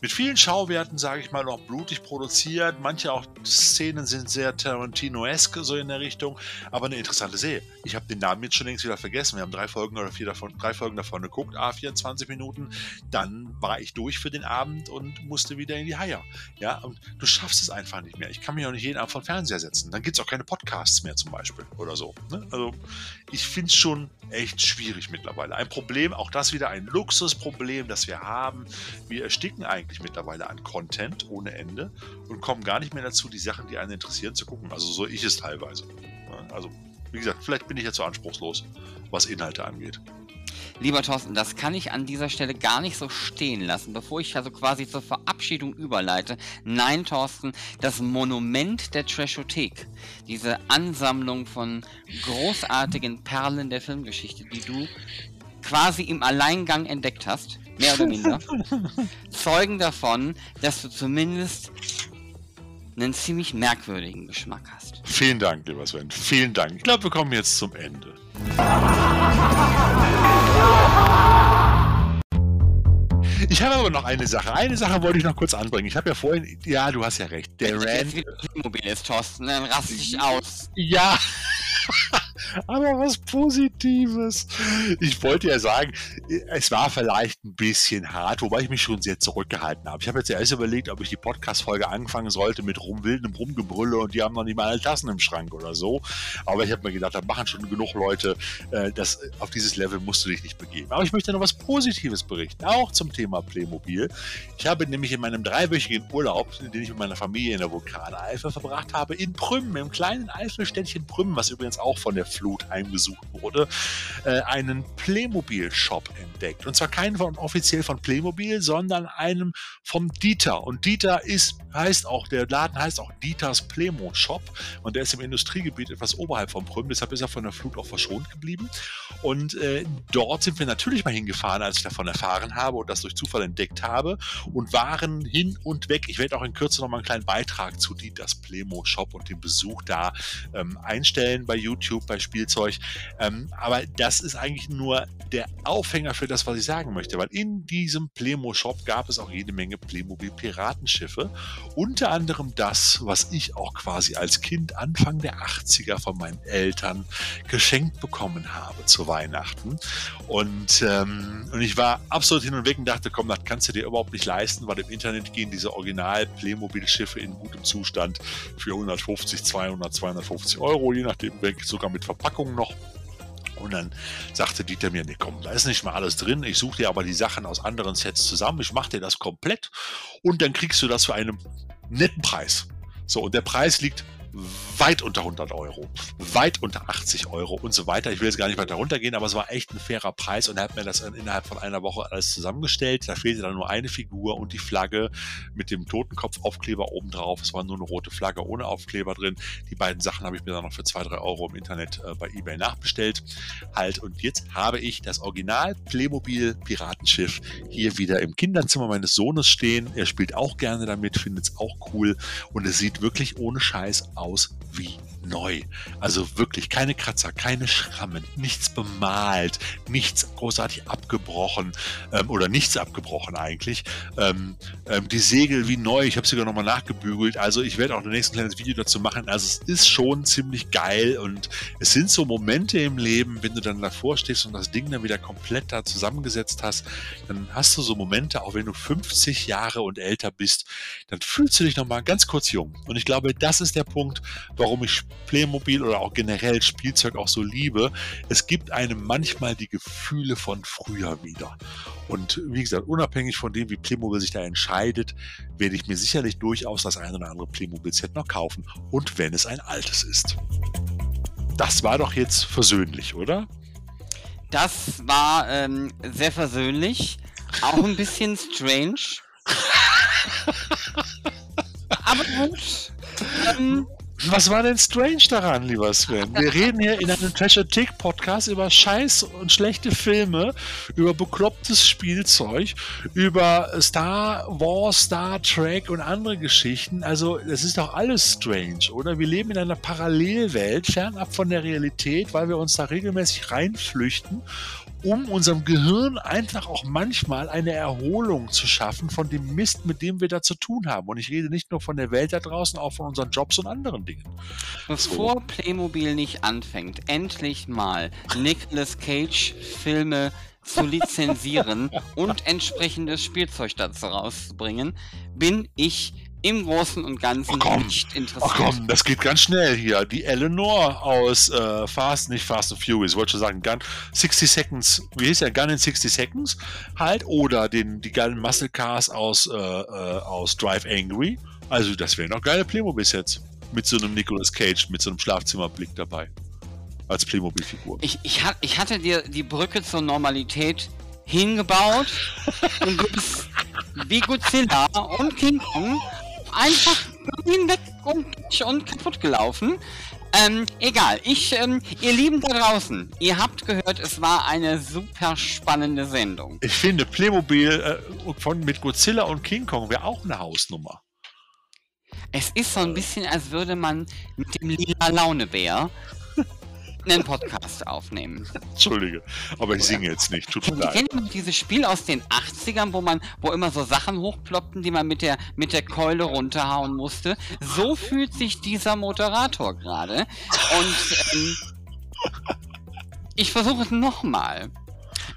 mit vielen Schauwerten, sage ich mal, noch blutig produziert. Manche auch Szenen sind sehr Tarantino-esque, so in der Richtung, aber eine interessante Serie. Ich habe den Namen jetzt schon längst wieder vergessen. Wir haben drei Folgen oder vier davon, drei Folgen davon geguckt, a 24 Minuten. Dann war ich durch für den Abend und musste wieder in die Haier. Ja, und du schaffst es einfach nicht mehr. Ich kann mich auch nicht jeden Abend den Fernseher setzen. Dann gibt es auch keine Podcasts mehr zum Beispiel oder so. Ne? Also ich finde es schon echt schwierig mittlerweile. Ein Problem, auch das wieder ein Luxusproblem, das wir haben. Wir ersticken eigentlich mittlerweile an Content ohne Ende und kommen gar nicht mehr dazu, die Sachen, die einen interessieren, zu gucken. Also so ich es teilweise. Also wie gesagt, vielleicht bin ich ja zu anspruchslos, was Inhalte angeht. Lieber Thorsten, das kann ich an dieser Stelle gar nicht so stehen lassen, bevor ich also quasi zur Verabschiedung überleite. Nein, Thorsten, das Monument der Trashothek, diese Ansammlung von großartigen Perlen der Filmgeschichte, die du quasi im Alleingang entdeckt hast, mehr oder minder, zeugen davon, dass du zumindest einen ziemlich merkwürdigen Geschmack hast. Vielen Dank, lieber Sven. Vielen Dank. Ich glaube, wir kommen jetzt zum Ende. Ich habe aber noch eine Sache. Eine Sache wollte ich noch kurz anbringen. Ich habe ja vorhin, ja, du hast ja recht. Der Wenn das jetzt Rand, wieder Playmobil ist, Thorsten, dann raste ich aus. ja, aber was Positives. Ich wollte ja sagen, es war vielleicht ein bisschen hart, wobei ich mich schon sehr zurückgehalten habe. Ich habe jetzt erst überlegt, ob ich die Podcast-Folge anfangen sollte mit rumwildem Rumgebrülle und die haben noch nicht mal alle Tassen im Schrank oder so. Aber ich habe mir gedacht, da machen schon genug Leute, äh, das, auf dieses Level musst du dich nicht begeben. Aber ich möchte noch was Positives berichten, auch zum Thema Playmobil. Ich habe nämlich in meinem dreiwöchigen Urlaub, den ich mit meiner Familie in der Vulkaneifel verbracht habe, in Prümmen, im kleinen Eifelstädtchen Prümmen, was übrigens auch von der Flut heimgesucht wurde, äh, einen Playmobil-Shop entdeckt. Und zwar keinen von, offiziell von Playmobil, sondern einem vom Dieter. Und Dieter ist, heißt auch, der Laden heißt auch Dieters Playmo Shop. Und der ist im Industriegebiet etwas oberhalb von Prüm, deshalb ist er von der Flut auch verschont geblieben. Und äh, dort sind wir natürlich mal hingefahren, als ich davon erfahren habe und das durch Zufall entdeckt habe und waren hin und weg. Ich werde auch in Kürze noch mal einen kleinen Beitrag zu Dieters Playmo Shop und dem Besuch da ähm, einstellen bei YouTube, bei Spielzeug. Ähm, aber das ist eigentlich nur der Aufhänger für das, was ich sagen möchte, weil in diesem Playmo Shop gab es auch jede Menge Playmobil Piratenschiffe. Unter anderem das, was ich auch quasi als Kind Anfang der 80er von meinen Eltern geschenkt bekommen habe zu Weihnachten. Und, ähm, und ich war absolut hin und weg und dachte, komm, das kannst du dir überhaupt nicht leisten, weil im Internet gehen diese Original Playmobil-Schiffe in gutem Zustand für 150, 200, 250 Euro, je nachdem sogar mit Verpackung noch. Und dann sagte Dieter mir, nee, komm, da ist nicht mal alles drin. Ich suche dir aber die Sachen aus anderen Sets zusammen. Ich mache dir das komplett und dann kriegst du das für einen netten Preis. So, und der Preis liegt weit unter 100 Euro, weit unter 80 Euro und so weiter. Ich will jetzt gar nicht weiter runtergehen, aber es war echt ein fairer Preis und er hat mir das innerhalb von einer Woche alles zusammengestellt. Da fehlte dann nur eine Figur und die Flagge mit dem Totenkopfaufkleber oben drauf. Es war nur eine rote Flagge ohne Aufkleber drin. Die beiden Sachen habe ich mir dann noch für 2, 3 Euro im Internet äh, bei eBay nachbestellt. Halt, und jetzt habe ich das Original Playmobil Piratenschiff hier wieder im Kinderzimmer meines Sohnes stehen. Er spielt auch gerne damit, findet es auch cool und es sieht wirklich ohne Scheiß aus aus wie neu. Also wirklich keine Kratzer, keine Schrammen, nichts bemalt, nichts großartig abgebrochen ähm, oder nichts abgebrochen eigentlich. Ähm, ähm, die Segel wie neu, ich habe sogar nochmal nachgebügelt. Also ich werde auch ein kleines Video dazu machen. Also es ist schon ziemlich geil und es sind so Momente im Leben, wenn du dann davor stehst und das Ding dann wieder komplett da zusammengesetzt hast, dann hast du so Momente, auch wenn du 50 Jahre und älter bist, dann fühlst du dich nochmal ganz kurz jung. Und ich glaube, das ist der Punkt, warum ich Playmobil oder auch generell Spielzeug auch so liebe. Es gibt einem manchmal die Gefühle von früher wieder. Und wie gesagt, unabhängig von dem, wie Playmobil sich da entscheidet, werde ich mir sicherlich durchaus das eine oder andere Playmobil-Set noch kaufen. Und wenn es ein altes ist. Das war doch jetzt versöhnlich, oder? Das war ähm, sehr versöhnlich. Auch ein bisschen strange. Aber gut. Ähm, was war denn strange daran, lieber Sven? Wir reden hier in einem Treasure Tick Podcast über Scheiß und schlechte Filme, über beklopptes Spielzeug, über Star Wars, Star Trek und andere Geschichten. Also, das ist doch alles strange, oder? Wir leben in einer Parallelwelt, fernab von der Realität, weil wir uns da regelmäßig reinflüchten um unserem Gehirn einfach auch manchmal eine Erholung zu schaffen von dem Mist, mit dem wir da zu tun haben. Und ich rede nicht nur von der Welt da draußen, auch von unseren Jobs und anderen Dingen. Bevor so. Playmobil nicht anfängt, endlich mal Nicolas Cage Filme zu lizenzieren und entsprechendes Spielzeug dazu rauszubringen, bin ich im Großen und Ganzen oh nicht interessiert. Ach komm, das geht ganz schnell hier. Die Eleanor aus äh, Fast, nicht Fast and Furious, wollte schon sagen, Gun 60 Seconds, wie hieß der? Gun in 60 Seconds halt, oder den, die geilen Muscle Cars aus, äh, äh, aus Drive Angry. Also, das wären noch geile Playmobil-Sets. Mit so einem Nicolas Cage, mit so einem Schlafzimmerblick dabei. Als Playmobil-Figur. Ich, ich, ich hatte dir die Brücke zur Normalität hingebaut und du bist wie Godzilla und King Kong einfach hinweg und, kaputt gelaufen. Ähm, egal, ich, ähm, ihr Lieben da draußen, ihr habt gehört, es war eine super spannende Sendung. Ich finde, Playmobil äh, von, mit Godzilla und King Kong wäre auch eine Hausnummer. Es ist so ein bisschen, als würde man mit dem lila Launebär einen Podcast aufnehmen. Entschuldige, aber ich singe jetzt nicht. Tut mir leid. Kennt ihr dieses Spiel aus den 80ern, wo man, wo immer so Sachen hochploppten, die man mit der, mit der Keule runterhauen musste? So fühlt sich dieser Moderator gerade. Und ähm, ich versuche es nochmal.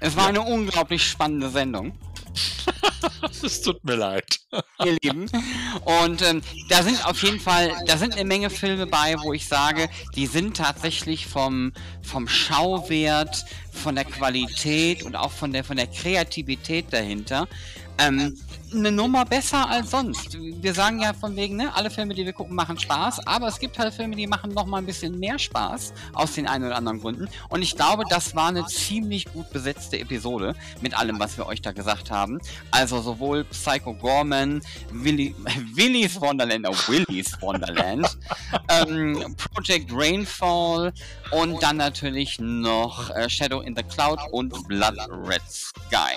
Es war eine unglaublich spannende Sendung. Es tut mir leid. Ihr Lieben. Und ähm, da sind auf jeden Fall, da sind eine Menge Filme bei, wo ich sage, die sind tatsächlich vom, vom Schauwert, von der Qualität und auch von der, von der Kreativität dahinter ähm, eine Nummer besser als sonst. Wir sagen ja von wegen, ne, alle Filme, die wir gucken, machen Spaß, aber es gibt halt Filme, die machen noch mal ein bisschen mehr Spaß aus den einen oder anderen Gründen. Und ich glaube, das war eine ziemlich gut besetzte Episode mit allem, was wir euch da gesagt haben. Also sowohl Psycho Gorman, Willy, Willy's Wonderland, oh, Willy's Wonderland, ähm, Project Rainfall und dann natürlich noch äh, Shadow in the Cloud und Blood Red Sky.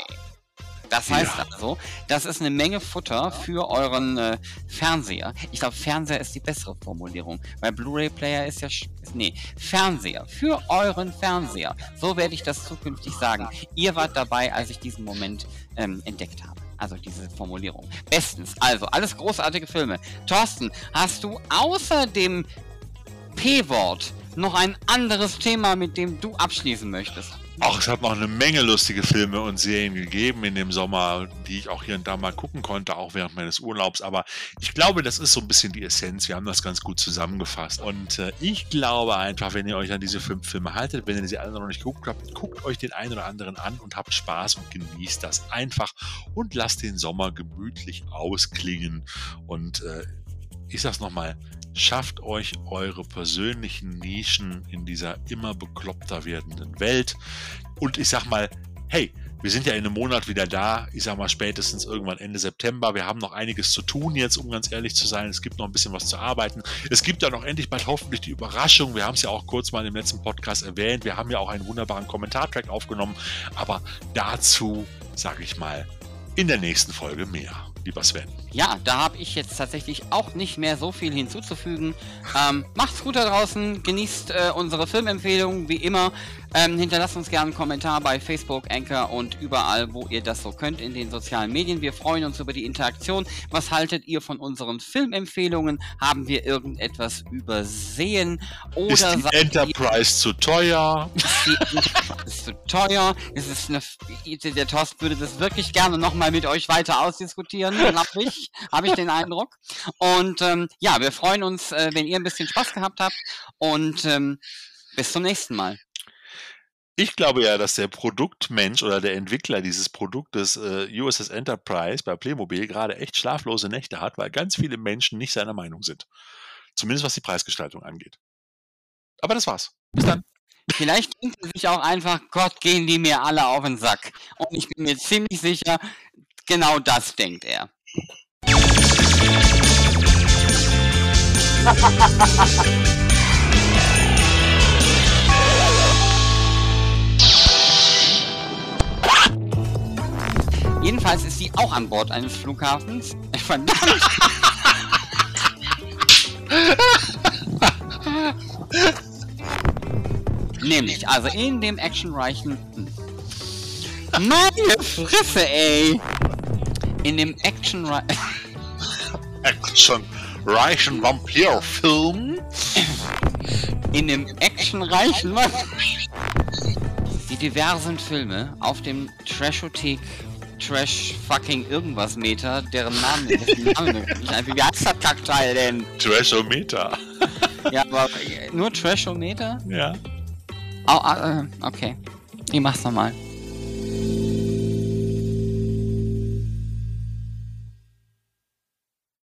Das heißt ja. also, das ist eine Menge Futter für euren äh, Fernseher. Ich glaube, Fernseher ist die bessere Formulierung, weil Blu-ray-Player ist ja, ist, nee, Fernseher, für euren Fernseher. So werde ich das zukünftig sagen. Ihr wart dabei, als ich diesen Moment ähm, entdeckt habe. Also diese Formulierung. Bestens. Also, alles großartige Filme. Thorsten, hast du außer dem P-Wort noch ein anderes Thema, mit dem du abschließen möchtest? Auch es hat noch eine Menge lustige Filme und Serien gegeben in dem Sommer, die ich auch hier und da mal gucken konnte, auch während meines Urlaubs. Aber ich glaube, das ist so ein bisschen die Essenz. Wir haben das ganz gut zusammengefasst. Und äh, ich glaube einfach, wenn ihr euch an diese fünf Filme haltet, wenn ihr sie alle noch nicht geguckt habt, guckt euch den einen oder anderen an und habt Spaß und genießt das einfach und lasst den Sommer gemütlich ausklingen. Und äh, ich sag's nochmal, schafft euch eure persönlichen Nischen in dieser immer bekloppter werdenden Welt. Und ich sag mal, hey, wir sind ja in einem Monat wieder da. Ich sag mal spätestens irgendwann Ende September. Wir haben noch einiges zu tun jetzt, um ganz ehrlich zu sein. Es gibt noch ein bisschen was zu arbeiten. Es gibt ja noch endlich bald hoffentlich die Überraschung. Wir haben es ja auch kurz mal im letzten Podcast erwähnt. Wir haben ja auch einen wunderbaren Kommentartrack aufgenommen. Aber dazu, sage ich mal, in der nächsten Folge mehr lieber Sven. Ja, da habe ich jetzt tatsächlich auch nicht mehr so viel hinzuzufügen. Ähm, macht's gut da draußen, genießt äh, unsere Filmempfehlungen wie immer. Ähm, hinterlasst uns gerne einen Kommentar bei Facebook, Anchor und überall, wo ihr das so könnt in den sozialen Medien. Wir freuen uns über die Interaktion. Was haltet ihr von unseren Filmempfehlungen? Haben wir irgendetwas übersehen? Oder ist die Enterprise ihr, zu teuer? Ist die Enterprise zu teuer? Ist es eine, der Tost würde das wirklich gerne nochmal mit euch weiter ausdiskutieren, glaube ich. Habe ich den Eindruck. Und ähm, ja, wir freuen uns, äh, wenn ihr ein bisschen Spaß gehabt habt. Und ähm, bis zum nächsten Mal. Ich glaube ja, dass der Produktmensch oder der Entwickler dieses Produktes äh, USS Enterprise bei Playmobil gerade echt schlaflose Nächte hat, weil ganz viele Menschen nicht seiner Meinung sind. Zumindest was die Preisgestaltung angeht. Aber das war's. Bis dann. Vielleicht denkt er sich auch einfach, Gott, gehen die mir alle auf den Sack. Und ich bin mir ziemlich sicher, genau das denkt er. Jedenfalls ist sie auch an Bord eines Flughafens. Verdammt! Nämlich, also in dem actionreichen... Meine Fresse, ey! In dem actionreichen... actionreichen Vampirfilm? In dem actionreichen... Die diversen Filme auf dem Trashothek Trash fucking irgendwas Meter, deren Namen ich nicht einfach. Wie heißt das Kackteil denn? Trashometer. ja, aber nur Trashometer? Ja. Oh, okay. Ich mach's nochmal.